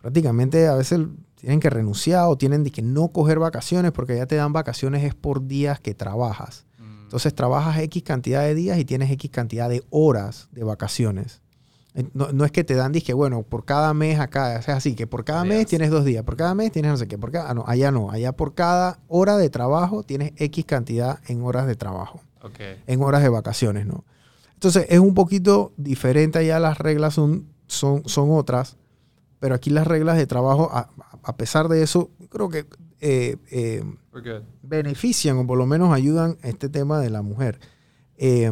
prácticamente a veces tienen que renunciar o tienen que no coger vacaciones, porque ya te dan vacaciones es por días que trabajas. Mm, Entonces trabajas X cantidad de días y tienes X cantidad de horas de vacaciones. Eh, No, no es que te dan, dije, bueno, por cada mes acá, es así, que por cada mes tienes dos días, por cada mes tienes no sé qué, por cada, ah, no, allá no, allá por cada hora de trabajo tienes X cantidad en horas de trabajo, en horas de vacaciones, ¿no? Entonces es un poquito diferente, allá las reglas son, son, son otras, pero aquí las reglas de trabajo, a, a pesar de eso, creo que eh, eh, benefician o por lo menos ayudan a este tema de la mujer. Eh,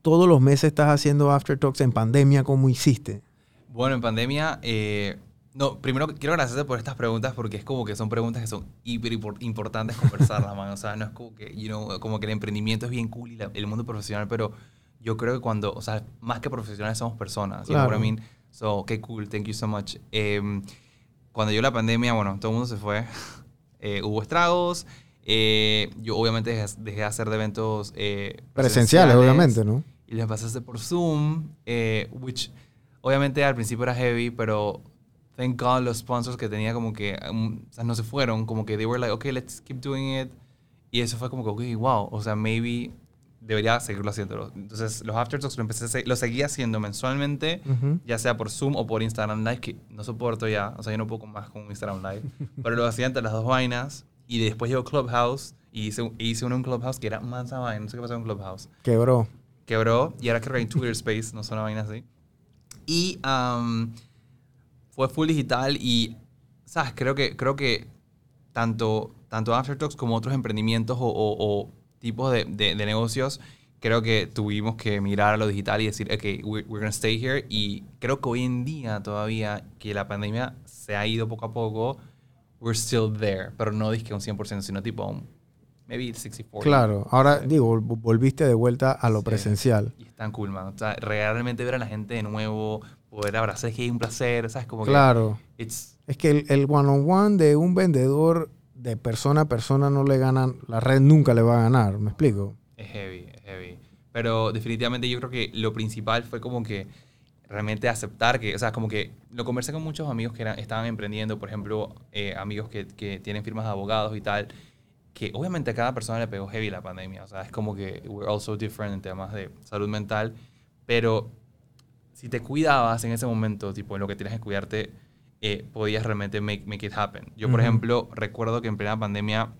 todos los meses estás haciendo after talks en pandemia, ¿cómo hiciste? Bueno, en pandemia, eh, no, primero quiero agradecerte por estas preguntas porque es como que son preguntas que son hiper impor- importantes conversarlas, man. O sea, no es como que, you know, como que el emprendimiento es bien cool y la- el mundo profesional, pero yo creo que cuando, o sea, más que profesionales somos personas. You know what I Claro. mean? So, okay, cool, thank you so much. Em, cuando llegó la pandemia, bueno, todo el mundo se fue. Eh, hubo estragos. eh, yo obviamente dejé, dejé de hacer de eventos eh, Presenciales, obviamente, ¿no? y les pasaste por Zoom, which obviamente al principio era heavy, pero thank God los sponsors que tenía como que um, no se fueron, como que they were like, okay, let's keep doing it. Y eso fue como que, okay, wow, o sea, maybe debería seguirlo haciendo. Entonces, los aftertalks lo empecé lo seguía haciendo mensualmente, Ujú. ya sea por Zoom o por Instagram Live, que no soporto ya, o sea, yo no puedo más con Instagram Live, pero lo hacía entre las dos vainas y después llegó Clubhouse y hice, hice uno en Clubhouse que era mansa vaina, no sé qué pasó en Clubhouse Quebró. quebró y ahora creo que hay Twitter Space, no sé una vaina así. Y am, fue full digital y, ¿sabes? Creo que, creo que tanto, tanto Aftertalks como otros emprendimientos o, o- o tipos de, de- de negocios, creo que tuvimos que mirar a lo digital y decir, ok, we're, we're gonna stay here. Y creo que hoy en día todavía que la pandemia se ha ido poco a poco, we're still there. Pero no dizque un 100%, sino tipo un maybe 60-40. Claro. Ahora, Sí. digo, vol- volviste de vuelta a lo Sí. presencial. Y es tan cool, man. O sea, realmente ver a la gente de nuevo, poder abrazar, es que es un placer, ¿sabes? Como Claro. que it's, Es que el, el one-on-one de un vendedor de persona a persona no le ganan, la red nunca le va a ganar, ¿me explico? es heavy, es heavy. Pero definitivamente yo creo que lo principal fue como que realmente aceptar que, o sea, como que lo conversé con muchos amigos que eran, estaban emprendiendo, por ejemplo, eh, amigos que, que tienen firmas de abogados y tal, que obviamente a cada persona le pegó heavy la pandemia, o sea, es como que we're all so different en temas de salud mental, pero si te cuidabas en ese momento, tipo, en lo que tienes que cuidarte, eh, podías realmente make, make it happen. Yo, por Ujú. ejemplo, recuerdo que en plena pandemia,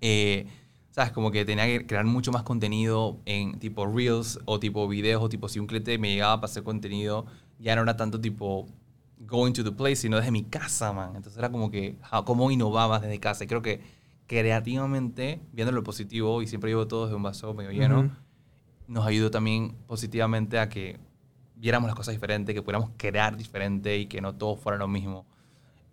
eh, ¿sabes? Como que tenía que crear mucho más contenido en tipo Reels o tipo videos o tipo si un cliente me llegaba para hacer contenido, ya no era tanto tipo going to the place, sino desde mi casa, man. Entonces era como que, ¿cómo innovabas desde casa? Y creo que creativamente, viendo lo positivo, y siempre llevo todo desde un vaso medio lleno, Ujú. nos ayudó también positivamente a que viéramos las cosas diferentes, que pudiéramos crear diferente y que no todo fuera lo mismo.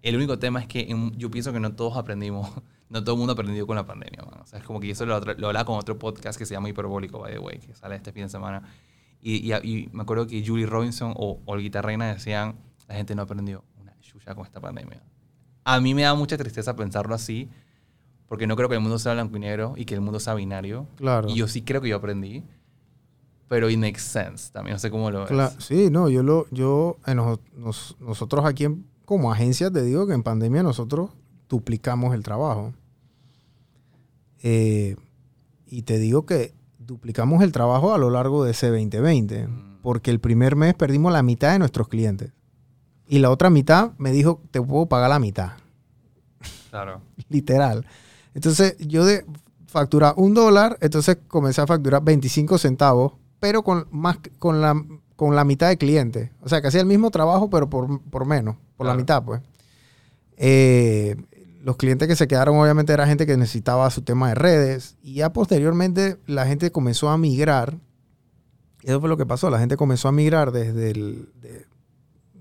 El único tema es que yo pienso que no todos aprendimos, no todo el mundo aprendió con la pandemia, man. O sea, es como que eso lo, lo hablaba con otro podcast que se llama Hiperbólico, by the way, que sale este fin de semana. Y, y- y me acuerdo que Julie Robinson o Olguita Reina decían, la gente no aprendió una chucha con esta pandemia. A mí me da mucha tristeza pensarlo así, porque no creo que el mundo sea blanco y negro y que el mundo sea binario. Claro. Y yo sí creo que yo aprendí, pero it makes sense también, no sé cómo lo ves. Cla- sí, no, yo lo, yo, eh, nos- nos- nosotros aquí en- como agencia te digo que en pandemia nosotros duplicamos el trabajo. Eh, y te digo que duplicamos el trabajo a lo largo de ese 2020, Mm. porque el primer mes perdimos la mitad de nuestros clientes. Y la otra mitad me dijo, te puedo pagar la mitad, Claro. literal. Entonces yo de facturar un dólar, entonces comencé a facturar 25 centavos, pero con, más, con, la, con la mitad de clientes. O sea, que hacía el mismo trabajo, pero por, por menos, por la mitad, pues. Eh, los clientes que se quedaron, obviamente, era gente que necesitaba su tema de redes. Y ya posteriormente la gente comenzó a migrar. Eso fue lo que pasó. La gente comenzó a migrar desde, el- de-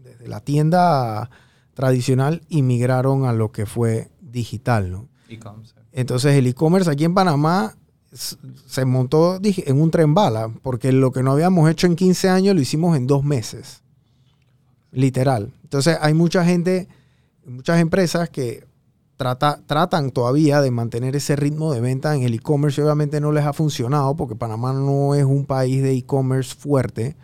desde la tienda tradicional y migraron a lo que fue digital, ¿no? E-commerce. Entonces el e-commerce aquí en Panamá se montó dije, en un tren bala, porque lo que no habíamos hecho en 15 años lo hicimos en dos meses. Literal. Entonces hay mucha gente, muchas empresas que trata, tratan todavía de mantener ese ritmo de venta en el e-commerce y obviamente no les ha funcionado porque Panamá no es un país de e-commerce fuerte,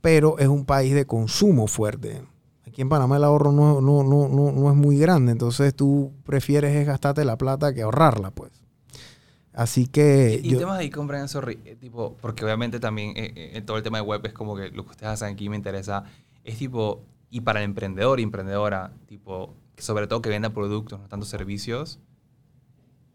pero es un país de consumo fuerte. Aquí en Panamá el ahorro no, no, no, no, no es muy grande, entonces tú prefieres es gastarte la plata que ahorrarla, pues. Así que Y yo- temas de e-commerce, sorry, eh, tipo, porque obviamente también eh, eh, en todo el tema de web es como que lo que ustedes hacen aquí me interesa. Es tipo, y para el emprendedor y emprendedora, tipo, que sobre todo que venda productos, no tanto servicios,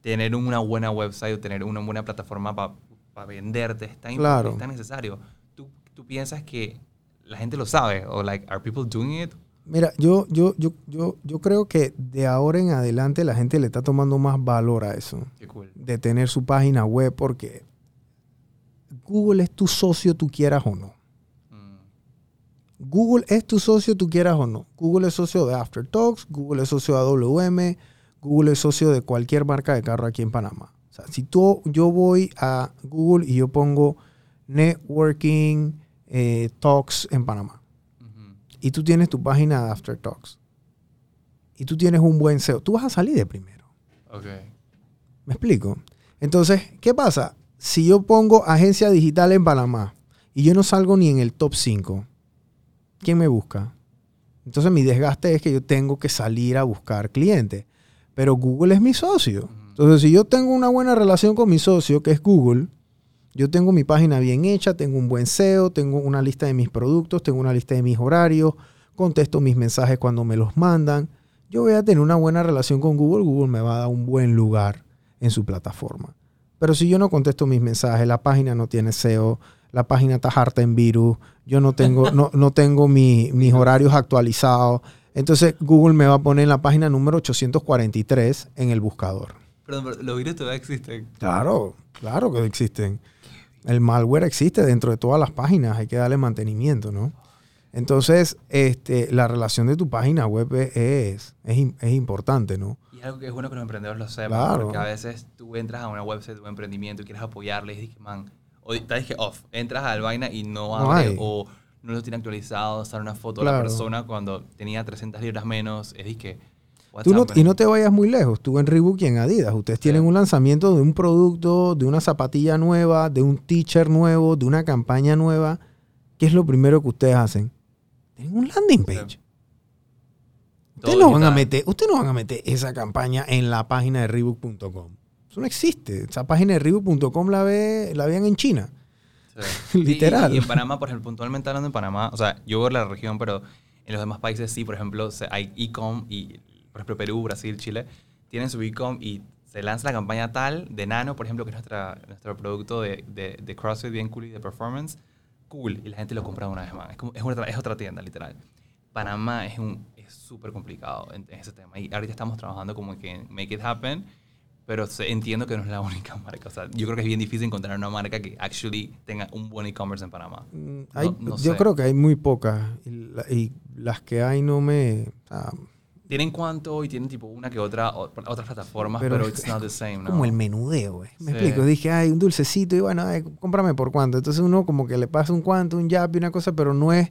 tener una buena website o tener una buena plataforma para venderte es tan, Claro. es tan necesario. ¿Tú, ¿Tú piensas que la gente lo sabe? ¿O, like, are people doing it? Mira, yo, yo, yo, yo, yo creo que de ahora en adelante la gente le está tomando más valor a eso, Qué cool. de tener su página web, porque Google es tu socio, tú quieras o no. Mm, Google es tu socio, tú quieras o no. Google es socio de Aftertalks, Google es socio de AWM, Google es socio de cualquier marca de carro aquí en Panamá. O sea, si tú, yo voy a Google y yo pongo Networking eh, Talks en Panamá. Y tú tienes tu página de Aftertalks, y tú tienes un buen SEO, tú vas a salir de primero. Ok. ¿Me explico? Entonces, ¿qué pasa? Si yo pongo agencia digital en Panamá y yo no salgo ni en el top 5, ¿quién me busca? Entonces mi desgaste es que yo tengo que salir a buscar clientes. Pero Google es mi socio. Entonces, si yo tengo una buena relación con mi socio, que es Google, yo tengo mi página bien hecha, tengo un buen SEO, tengo una lista de mis productos, tengo una lista de mis horarios, contesto mis mensajes cuando me los mandan. Yo voy a tener una buena relación con Google, Google me va a dar un buen lugar en su plataforma. Pero si yo no contesto mis mensajes, la página no tiene SEO, la página está harta en virus, yo no tengo, no, no tengo mi- mis horarios actualizados, entonces Google me va a poner en la página número 843 en el buscador. Perdón, pero los virus todavía existen. Claro, claro que existen. El malware existe dentro de todas las páginas, hay que darle mantenimiento, ¿no? Entonces, este, la relación de tu página web es, es, es importante, ¿no? Y es algo que es bueno que los emprendedores lo sepan. Claro. Porque a veces tú entras a una website de un emprendimiento y quieres apoyarle y dices, man, o te dije off, entras al vaina y no No abre o no lo tiene actualizado, sale una foto de la persona cuando tenía 300 libras menos. Es que, Tú no- y no te vayas muy lejos, tú en Reebok y en Adidas, ustedes tienen un lanzamiento de un producto, de una zapatilla nueva, de un teacher nuevo, de una campaña nueva. ¿Qué es lo primero que ustedes hacen? Tienen un landing page. Ustedes no, van a meter, ustedes no van a meter esa campaña en la página de Reebok.com. Eso no existe. Esa página de Reebok.com la, ve, la vean en China. Sí. Literal. Y, y en Panamá, por ejemplo, puntualmente hablando en Panamá, o sea, yo voy a la región, pero en los demás países sí, por ejemplo, hay e-com y, por ejemplo, Perú, Brasil, Chile, tienen su e-com y se lanza la campaña tal de Nano, por ejemplo, que es nuestra, nuestro producto de, de, de CrossFit bien cool y de performance, cool, y la gente lo compra una vez más. Es, como- es, otra, es otra tienda, literal. Panamá es un es súper complicado en, en ese tema. Y ahorita estamos trabajando como que en Make It Happen, pero se- entiendo que no es la única marca. O sea, yo creo que es bien difícil encontrar una marca que actually tenga un buen e-commerce en Panamá. Mm, hay- no yo sé. creo que hay muy pocas. Y, y las que hay no me... Tienen cuánto y tienen tipo una que otra, otras plataformas, Pero pero, es- it's not the same, ¿no? como el menudeo, güey. Me Sí. explico. Dije, ay, un dulcecito y bueno, ay, cómprame por cuánto. Entonces uno como que le pasa un cuánto, un yap y una cosa, pero no es,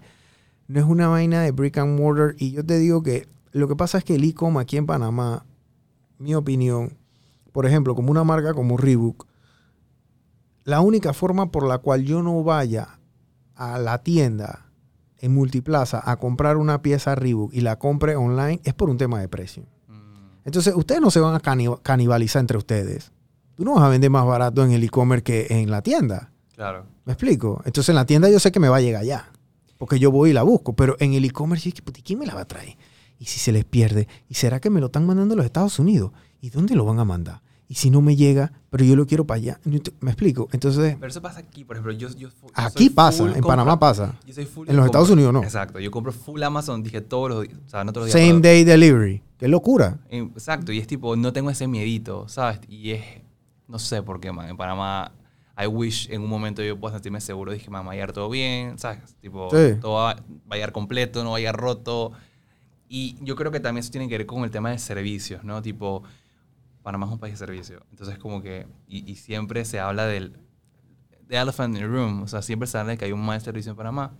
no es una vaina de brick and mortar. Y yo te digo que lo que pasa es que el e-com aquí en Panamá, mi opinión, por ejemplo, como una marca como Reebok, la única forma por la cual yo no vaya a la tienda en Multiplaza a comprar una pieza Reebok y la compre online es por un tema de precio. Mm, Entonces, ustedes no se van a cani- canibalizar entre ustedes. Tú no vas a vender más barato en el e-commerce que en la tienda. claro. ¿Me explico? Entonces, en la tienda yo sé que me va a llegar ya. Porque yo voy y la busco. Pero en el e-commerce, es que, puta, ¿y ¿quién me la va a traer? ¿Y si se les pierde? ¿Y será que me lo están mandando a los Estados Unidos? ¿Y dónde lo van a mandar? ¿Y si no me llega, pero yo lo quiero para allá? ¿Me explico? Entonces, Pero eso pasa aquí, por ejemplo. Yo, yo, yo aquí pasa. En Panamá compra- pasa. Yo soy full En los compra- Estados Unidos no. Exacto. Yo compro full Amazon, dije todos los días. O sea, no todos los días. Same day delivery. ¡Qué locura! Exacto, y es tipo, no tengo ese miedito, ¿sabes? Y es, no sé por qué, man. En Panamá, I wish en un momento yo pueda sentirme seguro. Dije, man, va a llegar todo bien, ¿sabes? Tipo, Sí. todo va, va a llegar completo, no va a llegar roto. Y yo creo que también eso tiene que ver con el tema de servicios, ¿no? Tipo, Panamá es un país de servicio. Entonces, como que, y, y siempre se habla del the elephant in the room. O sea, siempre se habla de que hay un mal servicio en Panamá.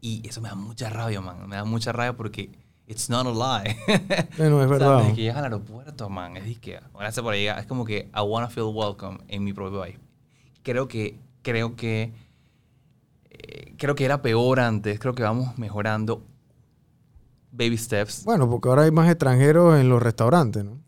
Y eso me da mucha rabia, man. Me da mucha rabia porque it's not a lie. Bueno, es O sea, verdad. que llegas al aeropuerto, man, es que, gracias por llegar, es como que I wanna feel welcome en mi propio país. Creo que, creo que, eh, creo que era peor antes, creo que vamos mejorando baby steps. Bueno, porque ahora hay más extranjeros en los restaurantes, ¿no?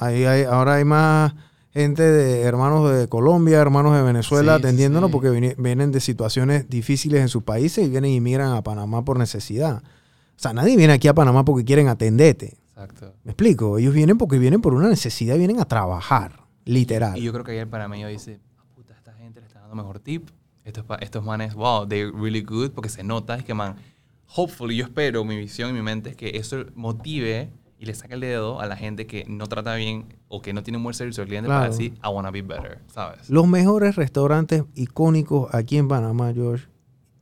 Ahí hay, ahora hay más gente de hermanos de Colombia, hermanos de Venezuela Sí, atendiéndonos sí. porque vienen de situaciones difíciles en sus países y vienen y migran a Panamá por necesidad. O sea, nadie viene aquí a Panamá porque quieren atenderte. Exacto. ¿Me explico? Ellos vienen porque vienen por una necesidad, vienen a trabajar, literal. Y yo creo que ayer el panameño dice, "Ah, puta, esta gente le está dando mejor tip. Estos, estos manes, wow, they're really good, porque se nota, es que, man, hopefully, yo espero, mi visión y mi mente es que eso motive y le saque el dedo a la gente que no trata bien o que no tiene un buen servicio al cliente para decir, I wanna be better, ¿sabes? Los mejores restaurantes icónicos aquí en Panamá, George,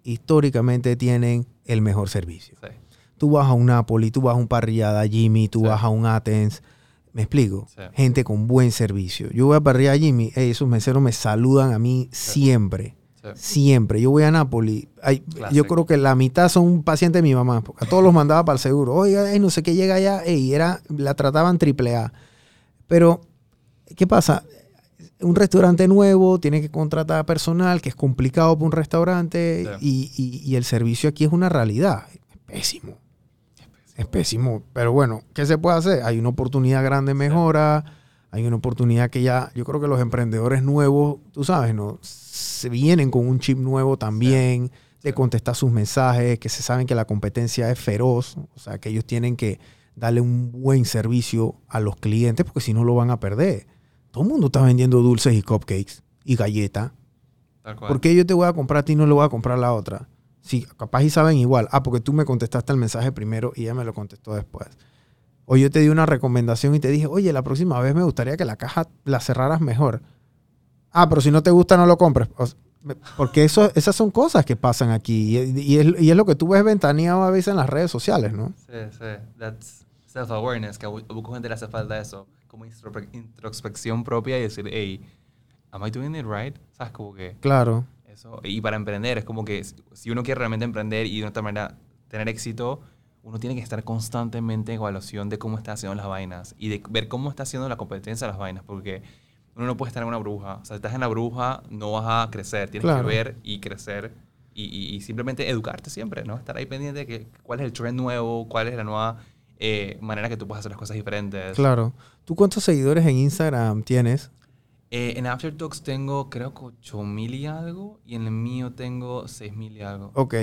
históricamente tienen el mejor servicio. Sí, Tú vas a un Napoli, tú vas a un Parrillada Jimmy, tú Sí. vas a un Athens. ¿Me explico? Sí. Gente con buen servicio. Yo voy a Parrillada Jimmy, ey, esos meseros me saludan a mí siempre. Sí. Siempre. Yo voy a Napoli. ay, yo creo que la mitad son pacientes de mi mamá. Porque a todos los mandaba para el seguro. Oiga, ey, no sé qué llega allá. Ey, era, la trataban triple A. Pero, ¿qué pasa? Un restaurante nuevo tiene que contratar personal, que es complicado para un restaurante. Y, y- y el servicio aquí es una realidad. Es pésimo. Es pésimo. Pero bueno, ¿qué se puede hacer? Hay una oportunidad grande de mejora. Hay una oportunidad que ya, yo creo que los emprendedores nuevos, tú sabes, ¿no? Se vienen con un chip nuevo también, de Sí. contestar sus mensajes, que se saben que la competencia es feroz, o sea, que ellos tienen que darle un buen servicio a los clientes, porque si no lo van a perder. Todo el mundo está vendiendo dulces y cupcakes y galletas. ¿Por qué yo te voy a comprar a ti y no le voy a comprar a la otra? Sí, capaz y saben igual. Ah, porque tú me contestaste el mensaje primero y ella me lo contestó después. O yo te di una recomendación y te dije, oye, la próxima vez me gustaría que la caja la cerraras mejor. Ah, pero si no te gusta, no lo compres. O porque eso, esas son cosas que pasan aquí. Y, y es, y es lo que tú ves ventaneado a veces en las redes sociales, ¿no? Sí, sí. That's self-awareness, que a mu- a mucha gente le hace falta eso. Como introspe- introspección propia y decir, hey, am I doing it right? ¿Sabes? Como que Claro. eso. Y para emprender, es como que si- si uno quiere realmente emprender y de otra manera tener éxito, uno tiene que estar constantemente en evaluación de cómo está haciendo las vainas y de ver cómo está haciendo la competencia de las vainas, porque uno no puede estar en una bruja. O sea, si estás en la bruja, no vas a crecer. Tienes Claro. que ver y crecer y, y- y simplemente educarte siempre, ¿no? Estar ahí pendiente de que, cuál es el trend nuevo, cuál es la nueva eh, manera que tú puedes hacer las cosas diferentes. Claro. ¿Tú cuántos seguidores en Instagram tienes? Eh, en Aftertalks tengo creo que 8000 y algo y en el mío tengo 6000 y algo. Ok.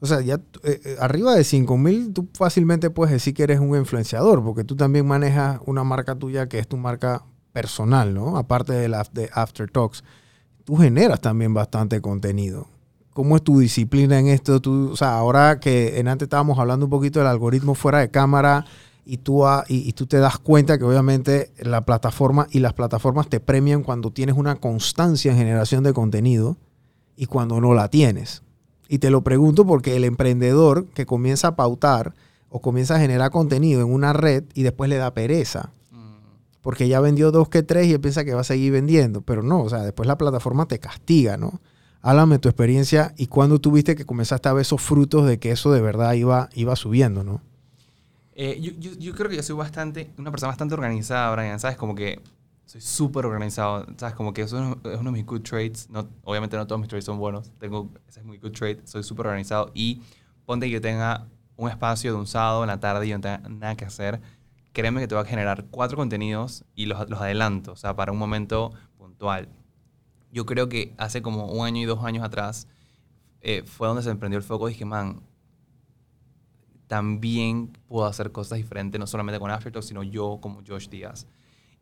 O sea, ya eh, eh, arriba de 5000 tú fácilmente puedes decir que eres un influenciador, porque tú también manejas una marca tuya que es tu marca personal, ¿no? Aparte de la de After Talks. Tú generas también bastante contenido. ¿Cómo es tu disciplina en esto? Tú, o sea, ahora que en antes estábamos hablando un poquito del algoritmo fuera de cámara y tú, ha- y, y tú te das cuenta que obviamente la plataforma y las plataformas te premian cuando tienes una constancia en generación de contenido y cuando no la tienes. Y te lo pregunto porque el emprendedor que comienza a pautar o comienza a generar contenido en una red y después le da pereza, Mm, porque ya vendió dos que tres y él piensa que va a seguir vendiendo, pero no, o sea, después la plataforma te castiga, ¿no? Háblame tu experiencia y cuando tuviste que comenzaste a ver esos frutos de que eso de verdad iba, iba subiendo, ¿no? Eh, yo, yo, yo creo que yo soy bastante, una persona bastante organizada, Brian, ¿sabes? Como que soy súper organizado, ¿sabes? Como que eso es uno, de mis good traits. No, obviamente no todos mis traits son buenos, tengo, ese es muy good trait, soy súper organizado y ponte que yo tenga un espacio de un sábado en la tarde y yo no tenga nada que hacer, créeme que te va a generar cuatro contenidos y los, los adelanto, o sea, para un momento puntual. Yo creo que hace como un año y dos años atrás eh, fue donde se me prendió el foco dije, man, también puedo hacer cosas diferentes, no solamente con Aftertalk, sino yo como Josh Díaz.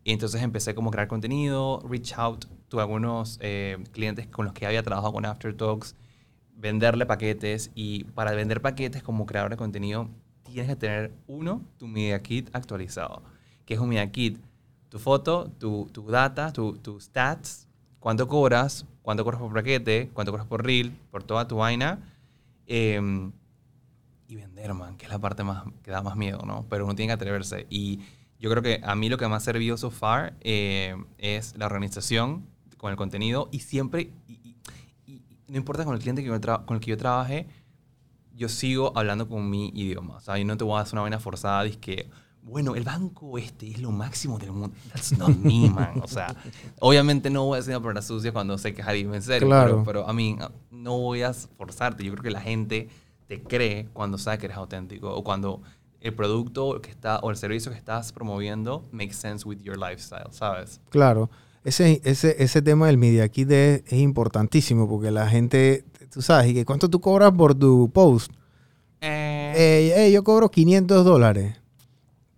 Y entonces empecé como crear contenido, reach out to algunos eh, clientes con los que había trabajado con Aftertalks, venderle paquetes y para vender paquetes como creador de contenido tienes que tener uno, tu Media Kit actualizado. que es un Media Kit? Tu foto, tu, tu data, tu, tus stats, cuánto cobras, cuánto cobras por paquete, cuánto cobras por reel, por toda tu vaina. em, y vender, man, que es la parte más que da más miedo, ¿no? Pero uno tiene que atreverse. Y yo creo que a mí lo que me ha servido so far eh, es la organización con el contenido y siempre, y, y- y no importa con el cliente que yo con el que yo trabaje, yo sigo hablando con mi idioma. O sea, yo no te voy a hacer una vaina forzada, es que, bueno, el banco este es lo máximo del mundo. That's not me, man. O sea, obviamente no voy a decir una palabra sucia cuando sé que es en serio. Claro. Pero, pero, I mean, no voy a forzarte. Yo creo que la gente te cree cuando sabe que eres auténtico o cuando el producto que está o el servicio que estás promoviendo makes sense with your lifestyle, ¿sabes? Claro. Ese, ese, ese tema del Media Kit es, es importantísimo porque la gente, tú sabes, y que cuánto tú cobras por tu post. Eh, Eh, eh, yo cobro 500 dólares.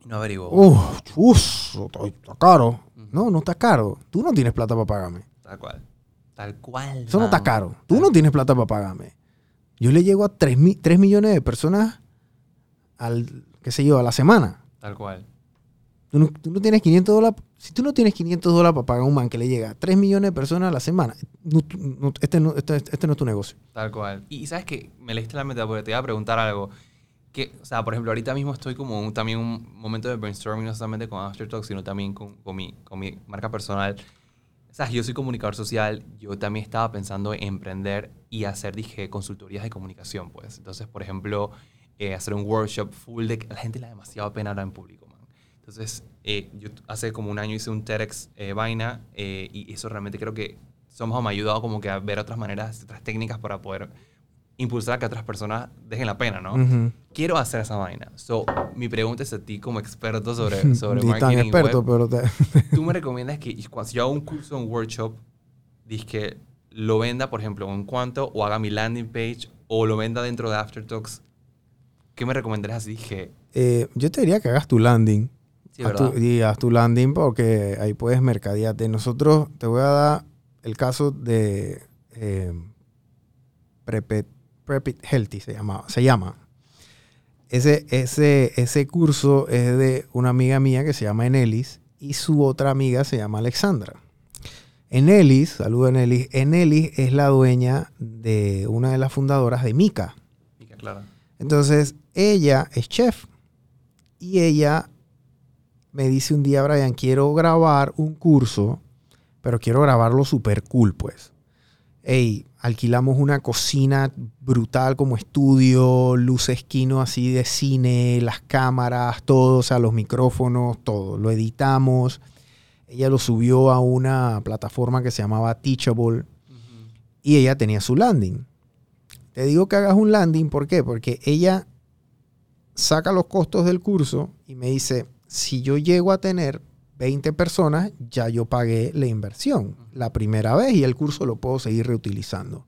no averiguo. Uf, uf, está, caro. No, no está caro. Tú no tienes plata para pagarme. Tal cual. Tal cual. Eso no está man. caro. Tú Tal- no tienes plata para pagarme. Yo le llego a 3, millones de personas al, qué sé yo, a la semana. Tal cual. Tú no, tú no tienes 500 dólares. Si tú no tienes 500 dólares para pagar a un man que le llega a 3 millones de personas a la semana, no- no- este, no, este, este no es tu negocio. Tal cual. Y, sabes que me leíste la meta porque te iba a preguntar algo. Que, o sea, por ejemplo, ahorita mismo estoy como un- también un momento de brainstorming, no solamente con Aftertalk, sino también con, con, mi, con mi marca personal. Sea, yo soy comunicador social, yo también estaba pensando en emprender y hacer, dije, consultorías de comunicación, pues. Entonces, por ejemplo, eh, hacer un workshop full de... La gente le da demasiado pena hablar en público, man. Entonces, eh, yo hace como un año hice un TEDx eh, vaina eh, y eso realmente creo que somos me ha ayudado como que a ver otras maneras, otras técnicas para poder impulsar a que otras personas dejen la pena, ¿no? Quiero hacer esa vaina. So, mi pregunta es a ti como experto sobre, sobre Ni tan marketing experto, web. pero te- ¿Tú me recomiendas que cuando yo hago un curso, un workshop, que lo venda, por ejemplo, en cuanto, o haga mi landing page, o lo venda dentro de Aftertalks? ¿Qué me recomendarías así? Dije, eh, yo te diría que hagas tu landing. sí, Haz ¿verdad? tu, y haz tu landing porque ahí puedes mercadearte. Nosotros te voy a dar el caso de eh, Prep, Prep It Healthy, se, llama, se llama. Ese, ese, ese curso es de una amiga mía que se llama Enelis y su otra amiga se llama Alexandra. Enelis, saluda Enelis, Enelis es la dueña de una de las fundadoras de Mica. Mica, claro. Entonces, ella es chef. Y ella me dice un día, Brian, quiero grabar un curso, pero quiero grabarlo super cool, pues. Ey, alquilamos una cocina brutal como estudio, luces kino así de cine, las cámaras, todo, o sea, los micrófonos, todo. Lo editamos. Ella lo subió a una plataforma que se llamaba Teachable y ella tenía su landing. Te digo que hagas un landing, ¿por qué? Porque ella saca los costos del curso y me dice, si yo llego a tener 20 personas, ya yo pagué la inversión la primera vez y el curso lo puedo seguir reutilizando.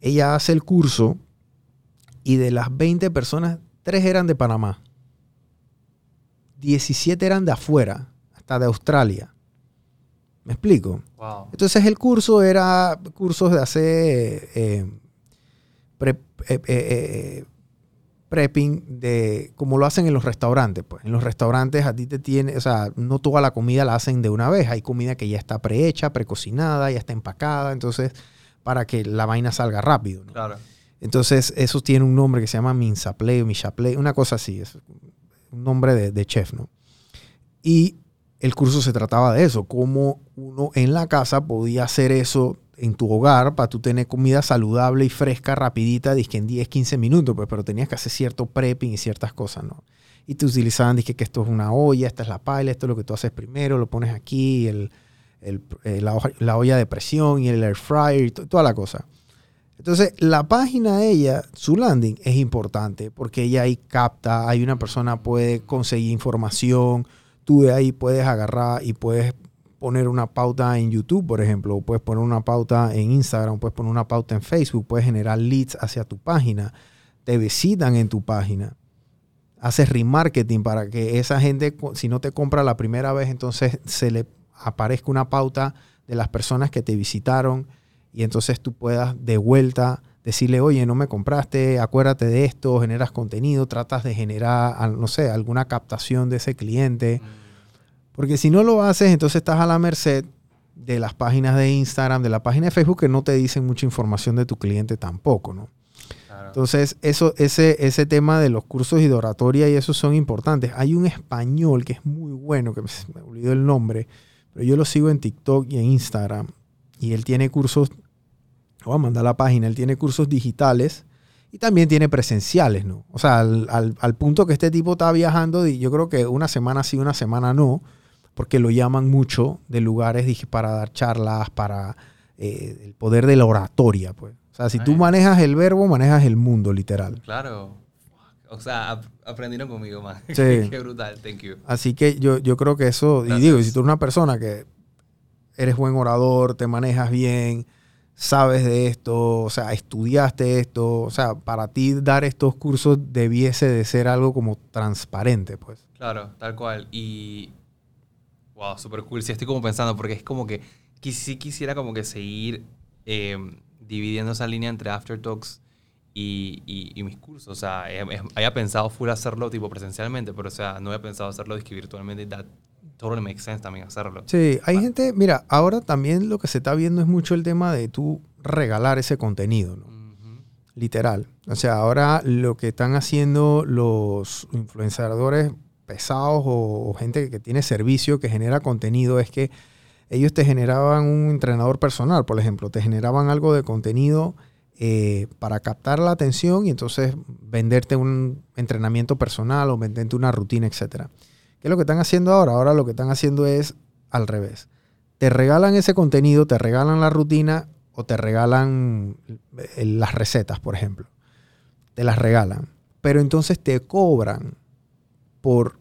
Ella hace el curso y de las 20 personas, 3 eran de Panamá. 17 eran de afuera, hasta de Australia. ¿Me explico? Wow. Entonces el curso era cursos de hacer eh, pre- eh, eh, eh, prepping de como lo hacen en los restaurantes. Pues en los restaurantes a ti te tiene, o sea, no toda la comida la hacen de una vez. Hay comida que ya está prehecha, precocinada, ya está empacada. Entonces, para que la vaina salga rápido. ¿no? Claro. Entonces, eso tiene un nombre que se llama Minsaplay o Mishaplay, una cosa así, es un nombre de, de chef, ¿no? Y el curso se trataba de eso, cómo uno en la casa podía hacer eso en tu hogar para tú tener comida saludable y fresca, rapidita, dizque en 10, 15 minutos, pues, pero tenías que hacer cierto prepping y ciertas cosas, ¿no? Y te utilizaban, dije que esto es una olla, esta es la paila, esto es lo que tú haces primero, lo pones aquí, el, eh, la, olla de presión y el air fryer y to- toda la cosa. Entonces, la página de ella, su landing, es importante porque ella ahí capta, hay una persona puede conseguir información, tú de ahí puedes agarrar y puedes poner una pauta en YouTube, por ejemplo, puedes poner una pauta en Instagram, puedes poner una pauta en Facebook, puedes generar leads hacia tu página, te visitan en tu página, haces remarketing para que esa gente, si no te compra la primera vez, entonces se le aparezca una pauta de las personas que te visitaron y entonces tú puedas de vuelta decirle, oye, no me compraste, acuérdate de esto, generas contenido, tratas de generar, no sé, alguna captación de ese cliente. Porque si no lo haces, entonces estás a la merced de las páginas de Instagram, de la página de Facebook que no te dicen mucha información de tu cliente tampoco, ¿no? Claro. Entonces, eso, ese, ese tema de los cursos y de oratoria y eso son importantes. Hay un español que es muy bueno, que me, me olvidó el nombre, pero yo lo sigo en TikTok y en Instagram. Y él tiene cursos, voy a mandar la página, él tiene cursos digitales y también tiene presenciales, ¿no? O sea, al, al- al punto que este tipo está viajando, y yo creo que una semana sí, una semana no, porque lo llaman mucho de lugares dije, para dar charlas, para eh, el poder de la oratoria, pues. O sea, si tú manejas el verbo, manejas el mundo, literal. Claro. O sea, ap- aprendieron conmigo más. Sí. Qué brutal, thank you. Así que yo, yo creo que eso, y digo, si tú eres una persona que eres buen orador, te manejas bien, sabes de esto, o sea, estudiaste esto, o sea, para ti dar estos cursos debiese de ser algo como transparente, pues. Claro, tal cual. Y. Wow, súper cool. Sí, estoy como pensando, porque es como que. Sí quisiera como que seguir eh, dividiendo esa línea entre After Talks y, y- y mis cursos. O sea, eh, eh, había pensado full hacerlo tipo presencialmente, pero o sea, no había pensado hacerlo disque virtualmente. That totally makes sense también hacerlo. Sí, hay gente, mira, ahora también lo que se está viendo es mucho el tema de tú regalar ese contenido, ¿no? Literal. O sea, ahora lo que están haciendo los influenciadores pesados o, gente que tiene servicio, que genera contenido, es que ellos te generaban un entrenador personal, por ejemplo, te generaban algo de contenido eh, para captar la atención y entonces venderte un entrenamiento personal o venderte una rutina, etcétera. ¿Qué es lo que están haciendo ahora? Ahora lo que están haciendo es al revés. Te regalan ese contenido, te regalan la rutina o te regalan eh, las recetas, por ejemplo. Te las regalan. Pero entonces te cobran por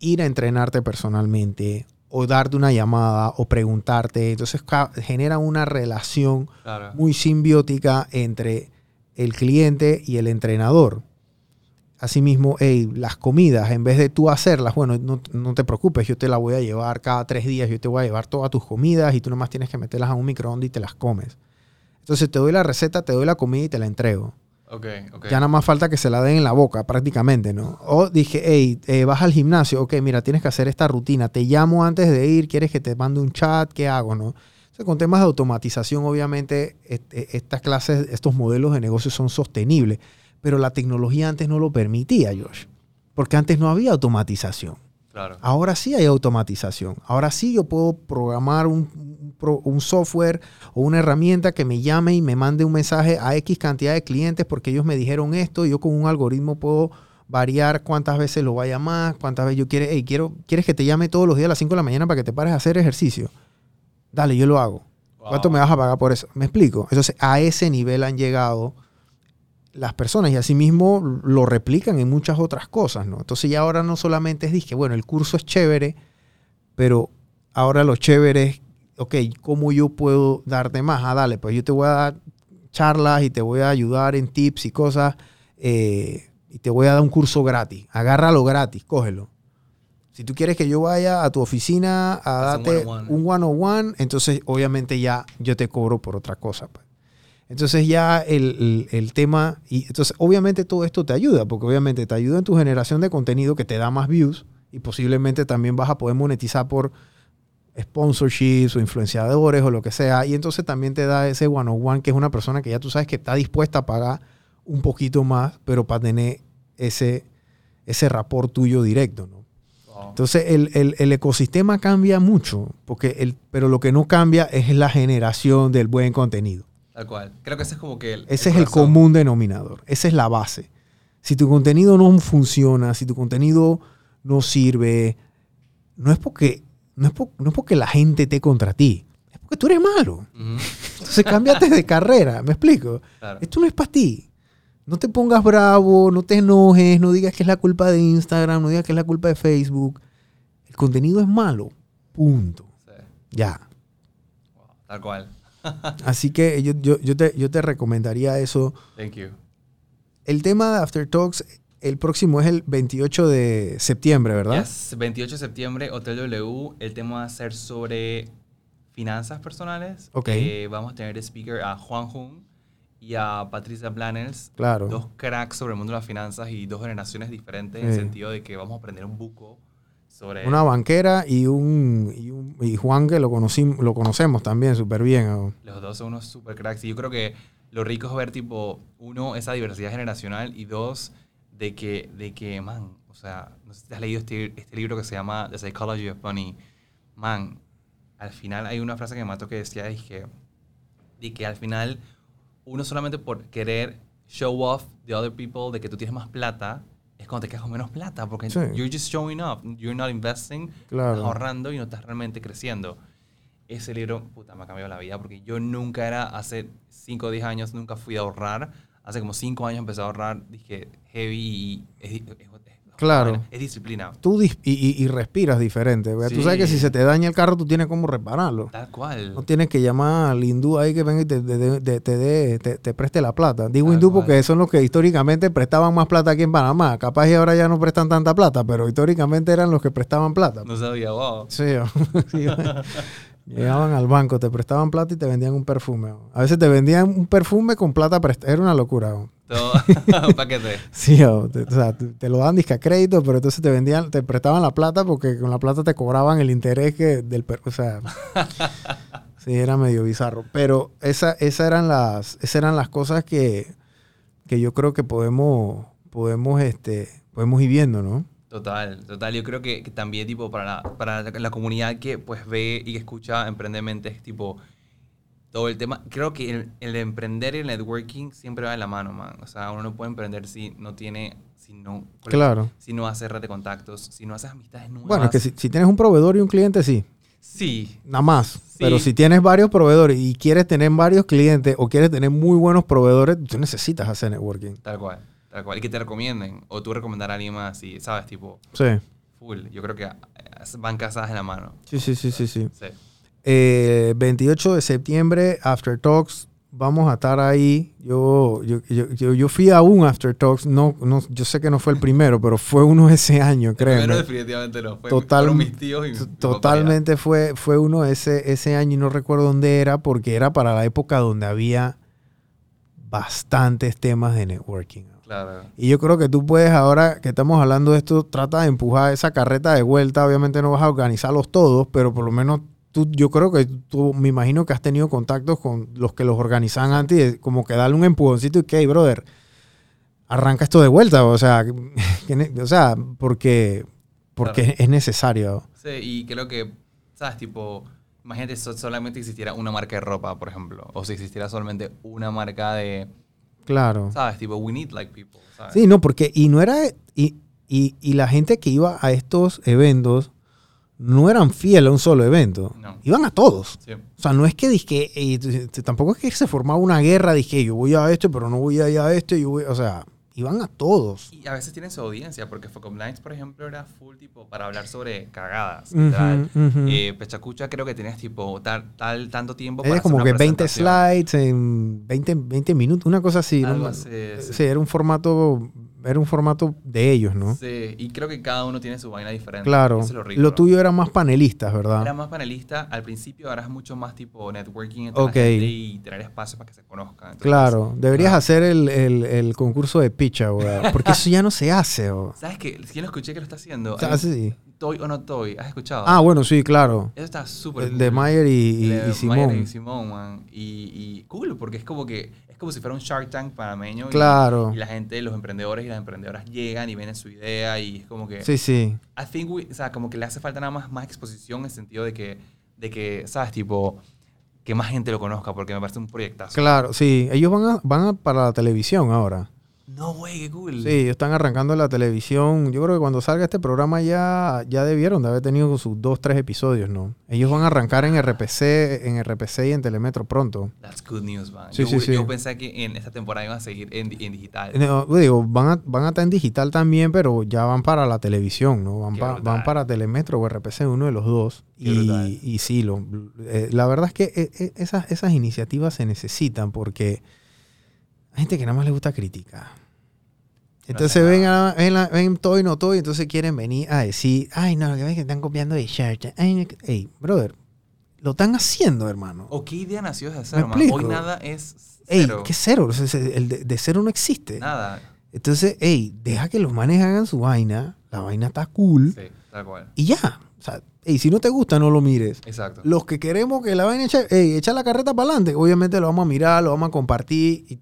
ir a entrenarte personalmente o darte una llamada o preguntarte. Entonces genera una relación Claro. muy simbiótica entre el cliente y el entrenador. Asimismo, hey, las comidas, en vez de tú hacerlas, bueno, no, no te preocupes, yo te la voy a llevar cada tres días, yo te voy a llevar todas tus comidas y tú nomás tienes que meterlas a un microondas y te las comes. Entonces te doy la receta, te doy la comida y te la entrego. Ok, ok. Ya nada más falta que se la den en la boca, prácticamente, ¿no? O dije, hey, eh, vas al gimnasio, ok, mira, tienes que hacer esta rutina, te llamo antes de ir, quieres que te mande un chat, ¿qué hago, no? Con temas de automatización, obviamente, este- estas clases, estos modelos de negocio son sostenibles, pero la tecnología antes no lo permitía, Josh, porque antes no había automatización. Claro. Ahora sí hay automatización. Ahora sí yo puedo programar un pro- un software o una herramienta que me llame y me mande un mensaje a X cantidad de clientes porque ellos me dijeron esto. y Yo con un algoritmo puedo variar cuántas veces lo va a llamar, cuántas veces yo quiero, hey, quiero, quieres que te llame todos los días a las 5 de la mañana para que te pares a hacer ejercicio. Dale, yo lo hago. ¿Cuánto me vas a pagar por eso? ¿Me explico? Entonces, a ese nivel han llegado las personas y asimismo lo replican en muchas otras cosas, ¿no? Entonces ya ahora no solamente es dije, bueno, el curso es chévere, pero ahora lo chévere es, ok, ¿cómo yo puedo darte más? Ah, dale, pues yo te voy a dar charlas y te voy a ayudar en tips y cosas eh, y te voy a dar un curso gratis. Agárralo gratis, cógelo. Si tú quieres que yo vaya a tu oficina a Haz un darte one-on-one. un one-on-one, entonces obviamente ya yo te cobro por otra cosa. pues. Entonces ya el, el- el tema, y entonces obviamente todo esto te ayuda, porque obviamente te ayuda en tu generación de contenido que te da más views y posiblemente también vas a poder monetizar por sponsorships o influenciadores o lo que sea. Y entonces también te da ese one-on-one que es una persona que ya tú sabes que está dispuesta a pagar un poquito más, pero para tener ese, ese rapport tuyo directo, ¿no? Wow. Entonces el, el- el ecosistema cambia mucho, porque el, pero lo que no cambia es la generación del buen contenido. Tal cual. Creo que ese es como que el. Ese es el común denominador, esa es la base. Si tu contenido no funciona, si tu contenido no sirve, no es porque, no es no es porque la gente te contra ti, es porque tú eres malo. Entonces cámbiate de carrera, ¿me explico? Claro. Esto no es para ti. No te pongas bravo, no te enojes, no digas que es la culpa de Instagram, no digas que es la culpa de Facebook. El contenido es malo. Punto. Sí. Ya. Wow, Tal cual. Así que yo, yo, yo, te, yo te recomendaría eso. Thank you. El tema de After Talks, el próximo es el 28 de septiembre, ¿verdad? Yes, 28 de septiembre, Hotel W. El tema va a ser sobre finanzas personales. Ok. Eh, vamos a tener de speaker a Juan Jun y a Patricia Planels. Claro. Dos cracks sobre el mundo de las finanzas y dos generaciones diferentes en el Sí. sentido de que vamos a aprender un buco sobre... Una banquera y un, y un- y Juan que lo conocí, lo conocemos también súper bien. Los dos son unos super cracks. Y yo creo que lo rico es ver, tipo, uno, esa diversidad generacional y dos, de que, de que man, o sea, no sé si has leído este, este libro que se llama The Psychology of Money. Man, al final hay una frase que me mató que decía, es que, de que al final uno solamente por querer show off the other people de que tú tienes más plata, es cuando te quedas con menos plata, porque Sí. you're just showing off, you're not investing, Claro. estás ahorrando y no estás realmente creciendo. Ese libro, puta, me ha cambiado la vida porque yo nunca era, hace 5 o 10 años, nunca fui a ahorrar. Hace como 5 años empecé a ahorrar, dije, heavy y es, es- es- Claro. es disciplina. Tú dis- y, y- y respiras diferente. Tú sabes que si se te daña el carro, tú tienes cómo repararlo. Tal cual. No tienes que llamar al hindú ahí que venga y te, te, te- te- preste la plata. Digo Tal hindú cual. porque son los que históricamente prestaban más plata aquí en Panamá. Capaz y ahora ya no prestan tanta plata, pero históricamente eran los que prestaban plata. No sabía, wow. Sí, sí. Llegaban al banco, te prestaban plata y te vendían un perfume. A veces te vendían un perfume con plata prestada. Era una locura. Un paquete. Sí, o, te, o sea, te, te lo dan disque a crédito, pero entonces te vendían, te prestaban la plata porque con la plata te cobraban el interés que del o sea, sí, era medio bizarro. Pero esa, esa eran las, esas eran las cosas que, que yo creo que podemos, podemos, este, podemos ir viendo, ¿no? Total, total. Yo creo que, que también, tipo, para la, para la, la comunidad que, pues, ve y que escucha Emprendemente, es, tipo, todo el tema. Creo que el, el emprender y el networking siempre va de la mano, man. O sea, uno no puede emprender si no tiene, si no... Claro. Si no hace red de contactos, si no haces amistades nuevas. Bueno, es que si, si tienes un proveedor y un cliente, sí, Sí, nada más. Pero si tienes varios proveedores y quieres tener varios clientes o quieres tener muy buenos proveedores, tú necesitas hacer networking. tal cual, tal cual. Y que te recomienden, o tú recomendar a alguien más, y, ¿sabes? Tipo, Sí, full. Yo creo que eh, van casadas de la mano. sí, sí, sí, sí. sí. Sí. Eh, 28 de septiembre, After Talks. Vamos a estar ahí. Yo, yo, yo, yo, fui a un After Talks. No, no, yo sé que no fue el primero, pero fue uno ese año, Pero créeme. definitivamente no. Fue, Total- mis tíos y. Totalmente fue, fue uno ese, ese año y no recuerdo dónde era porque era para la época donde había bastantes temas de networking. Claro. Y yo creo que tú puedes, ahora que estamos hablando de esto, trata de empujar esa carreta de vuelta. Obviamente no vas a organizarlos todos, pero por lo menos tú, yo creo que tú, me imagino que has tenido contactos con los que los organizan antes, como que darle un empujoncito y que, hey, brother, arranca esto de vuelta. O sea, o sea porque, porque Claro. es necesario. Sí, y creo que, ¿sabes? Tipo, imagínate si solamente existiera una marca de ropa, por ejemplo. O si existiera solamente una marca de, Claro. ¿sabes? Tipo, we need like people, ¿sabes? Sí, no, porque, y no era, y, y, y la gente que iba a estos eventos no eran fieles a un solo evento. No. Iban a todos. Sí. O sea, no es que dizque, y tampoco es que se formaba una guerra, dije, yo voy a esto, pero no voy a ir a esto, yo voy, o sea, iban a todos. Y a veces tienen su audiencia, porque Focom Lines, por ejemplo, era full tipo para hablar sobre cagadas. Ujú. Eh, Pechacucha creo que tenías tipo tal, tal tanto tiempo Era como hacer que una 20 presentación. slides en 20, 20 minutos, una cosa así. ¿no? Así, sí. sí. era un formato, era un formato de ellos, ¿no? Sí, y creo que cada uno tiene su vaina diferente. Claro. Eso es lo, rico, Lo ¿no? tuyo era más panelistas, ¿verdad? Era más panelista al principio, ahora es mucho más tipo networking entre la Ok. gente y tener espacio para que se conozcan. Entonces, Claro, deberías ah. hacer el, el- el concurso de picha, weón, porque eso ya no se hace. weón. ¿Sabes qué? ¿Quién lo escuché que lo está haciendo? O sea, Hay un sí. Toy o no Toy, ¿has escuchado? Ah, bueno, sí, claro. Eso está súper cool. de Mayer y, y- y Mayer Simón. y Simón, man. Y, y cool, porque es como que como si fuera un Shark Tank panameño. y- Claro. Y, la gente, los emprendedores y las emprendedoras llegan y ven su idea y es como que... Sí, sí. I think we- o sea, como que le hace falta nada más, más exposición en el sentido de que, de que, ¿sabes? Tipo, que más gente lo conozca porque me parece un proyectazo. Claro, sí. Ellos van, a- van a- para la televisión ahora. No, güey, qué cool. Sí, ellos están arrancando la televisión. Yo creo que cuando salga este programa ya, ya debieron de haber tenido sus dos, tres episodios, ¿no? Ellos van a arrancar en RPC, en RPC y en Telemetro pronto. That's good news, man. Sí, yo, sí, sí. yo pensé que en esta temporada iban a seguir en, en digital. No, digo, van a, van a estar en digital también, pero ya van para la televisión, ¿no? Van, pa- van para Telemetro o RPC, uno de los dos. Y, y sí, lo, eh, la verdad es que eh, eh, esas, esas iniciativas se necesitan porque hay gente que nada más le gusta criticar. Entonces ven, a, ven, la- ven todo y no todo y entonces quieren venir a decir, ay, no, que ven que están copiando de Shark Tank". Ay, no, que-". Ey, brother, lo están haciendo, hermano. ¿O qué idea nació de cero, man? explico. Hoy nada es Ey, cero. ¿qué cero? O sea, El de, de cero no existe. Nada. Entonces, hey, deja que los manes hagan su vaina. La vaina está cool. Sí. Tal cual. Y ya. O sea, ey, si no te gusta, no lo mires. Exacto. Los que queremos que la vayan a echar, ey, echa la carreta para adelante, obviamente lo vamos a mirar, lo vamos a compartir. Y,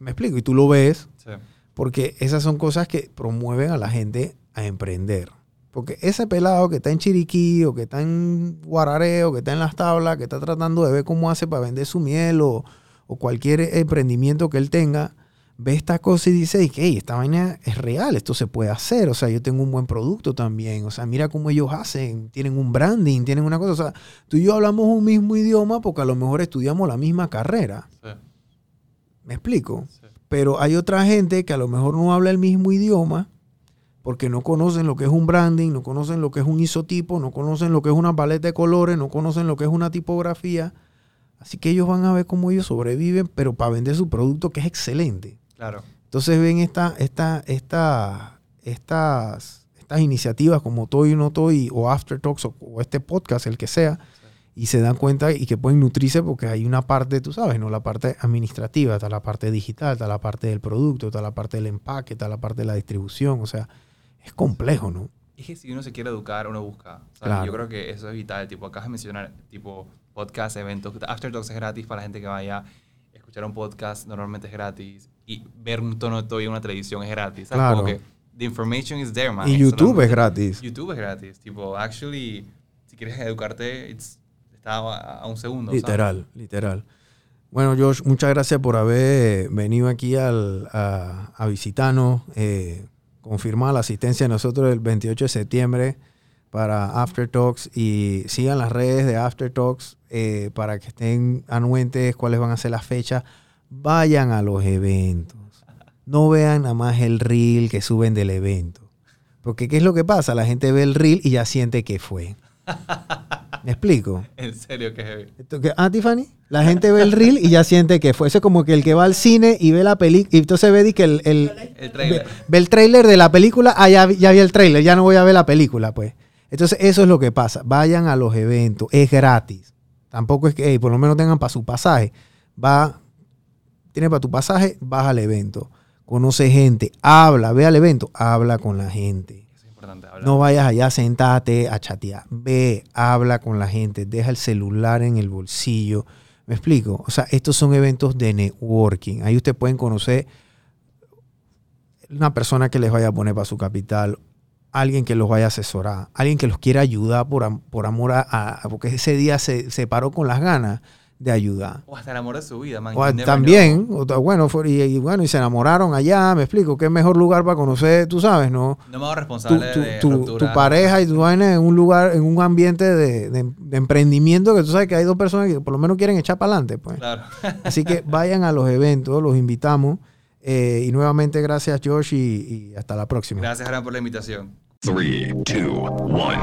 me explico, y tú lo ves, Sí. Porque esas son cosas que promueven a la gente a emprender. Porque ese pelado que está en Chiriquí o que está en Guararé o que está en las tablas, que está tratando de ver cómo hace para vender su miel o, o cualquier emprendimiento que él tenga, ve esta cosa y dice, que "Ey, esta vaina es real, esto se puede hacer, o sea, yo tengo un buen producto también, o sea, mira cómo ellos hacen, tienen un branding, tienen una cosa, o sea, tú y yo hablamos un mismo idioma porque a lo mejor estudiamos la misma carrera, Sí. ¿me explico? Sí. Pero hay otra gente que a lo mejor no habla el mismo idioma porque no conocen lo que es un branding, no conocen lo que es un isotipo, no conocen lo que es una paleta de colores, no conocen lo que es una tipografía. Así que ellos van a ver cómo ellos sobreviven, pero para vender su producto que es excelente. Claro. Entonces ven esta, esta, esta, estas, estas iniciativas como Toy y No Toy o After Talks o, o este podcast, el que sea, y se dan cuenta y que pueden nutrirse porque hay una parte, tú sabes, ¿no? La parte administrativa, está la parte digital, está la parte del producto, está la parte del empaque, está la parte de la distribución, o sea, es complejo, ¿no? Es que si uno se quiere educar, uno busca. ¿sabes? Claro. Yo creo que eso es vital. Tipo, acabas de mencionar, tipo, podcast, eventos. After Talks es gratis para la gente que vaya. Escuchar un podcast normalmente es gratis. Y ver un tono en una televisión es gratis. ¿sabes? Claro. Como que the information is there, man. Y YouTube es gratis. YouTube es gratis. Tipo, actually, si quieres educarte, it's- está a, un segundo. ¿sabes? Literal, literal. Bueno, Josh, muchas gracias por haber venido aquí al- a, a visitarnos. Eh, confirmar la asistencia de nosotros el 28 de septiembre para After Talks y sigan las redes de After Talks eh, para que estén anuentes cuáles van a ser las fechas. Vayan a los eventos. No vean nada más el reel que suben del evento. Porque ¿qué es lo que pasa? La gente ve el reel y ya siente que fue. ¿Me explico? En serio, que heavy. Esto que- Ah, Tiffany, la gente ve el reel y ya siente que fue. Eso es como que el que va al cine y ve la película, y entonces ve que el, el- El ve, trailer. ve el trailer de la película, ah, ya, vi- ya vi el trailer, ya no voy a ver la película, pues. Entonces, eso es lo que pasa. Vayan a los eventos, es gratis. Tampoco es que, hey, por lo menos tengan para su pasaje. Va, tiene para tu pasaje, vas al evento. Conoce gente, habla, ve al evento, habla con la gente. No vayas allá, sentate a chatear. Ve, habla con la gente, deja el celular en el bolsillo. ¿Me explico? O sea, estos son eventos de networking. Ahí ustedes pueden conocer una persona que les vaya a poner para su capital, alguien que los vaya a asesorar, alguien que los quiera ayudar por, por amor a, a- Porque ese día se, se paró con las ganas de ayudar. O hasta el amor de su vida, man. O también, o bueno, fue- y, y bueno, y se enamoraron allá, me explico, qué mejor lugar para conocer, tú sabes, ¿no? No me hago tu, responsable tu- de tu- tu pareja y tu vaina en un lugar, en un ambiente de, de- de emprendimiento que tú sabes que hay dos personas que por lo menos quieren echar para adelante. Pues. Claro. Así que vayan a los eventos, los invitamos. Eh, y nuevamente gracias Josh y, y hasta la próxima. Gracias, Aran, por la invitación. Three, two, one.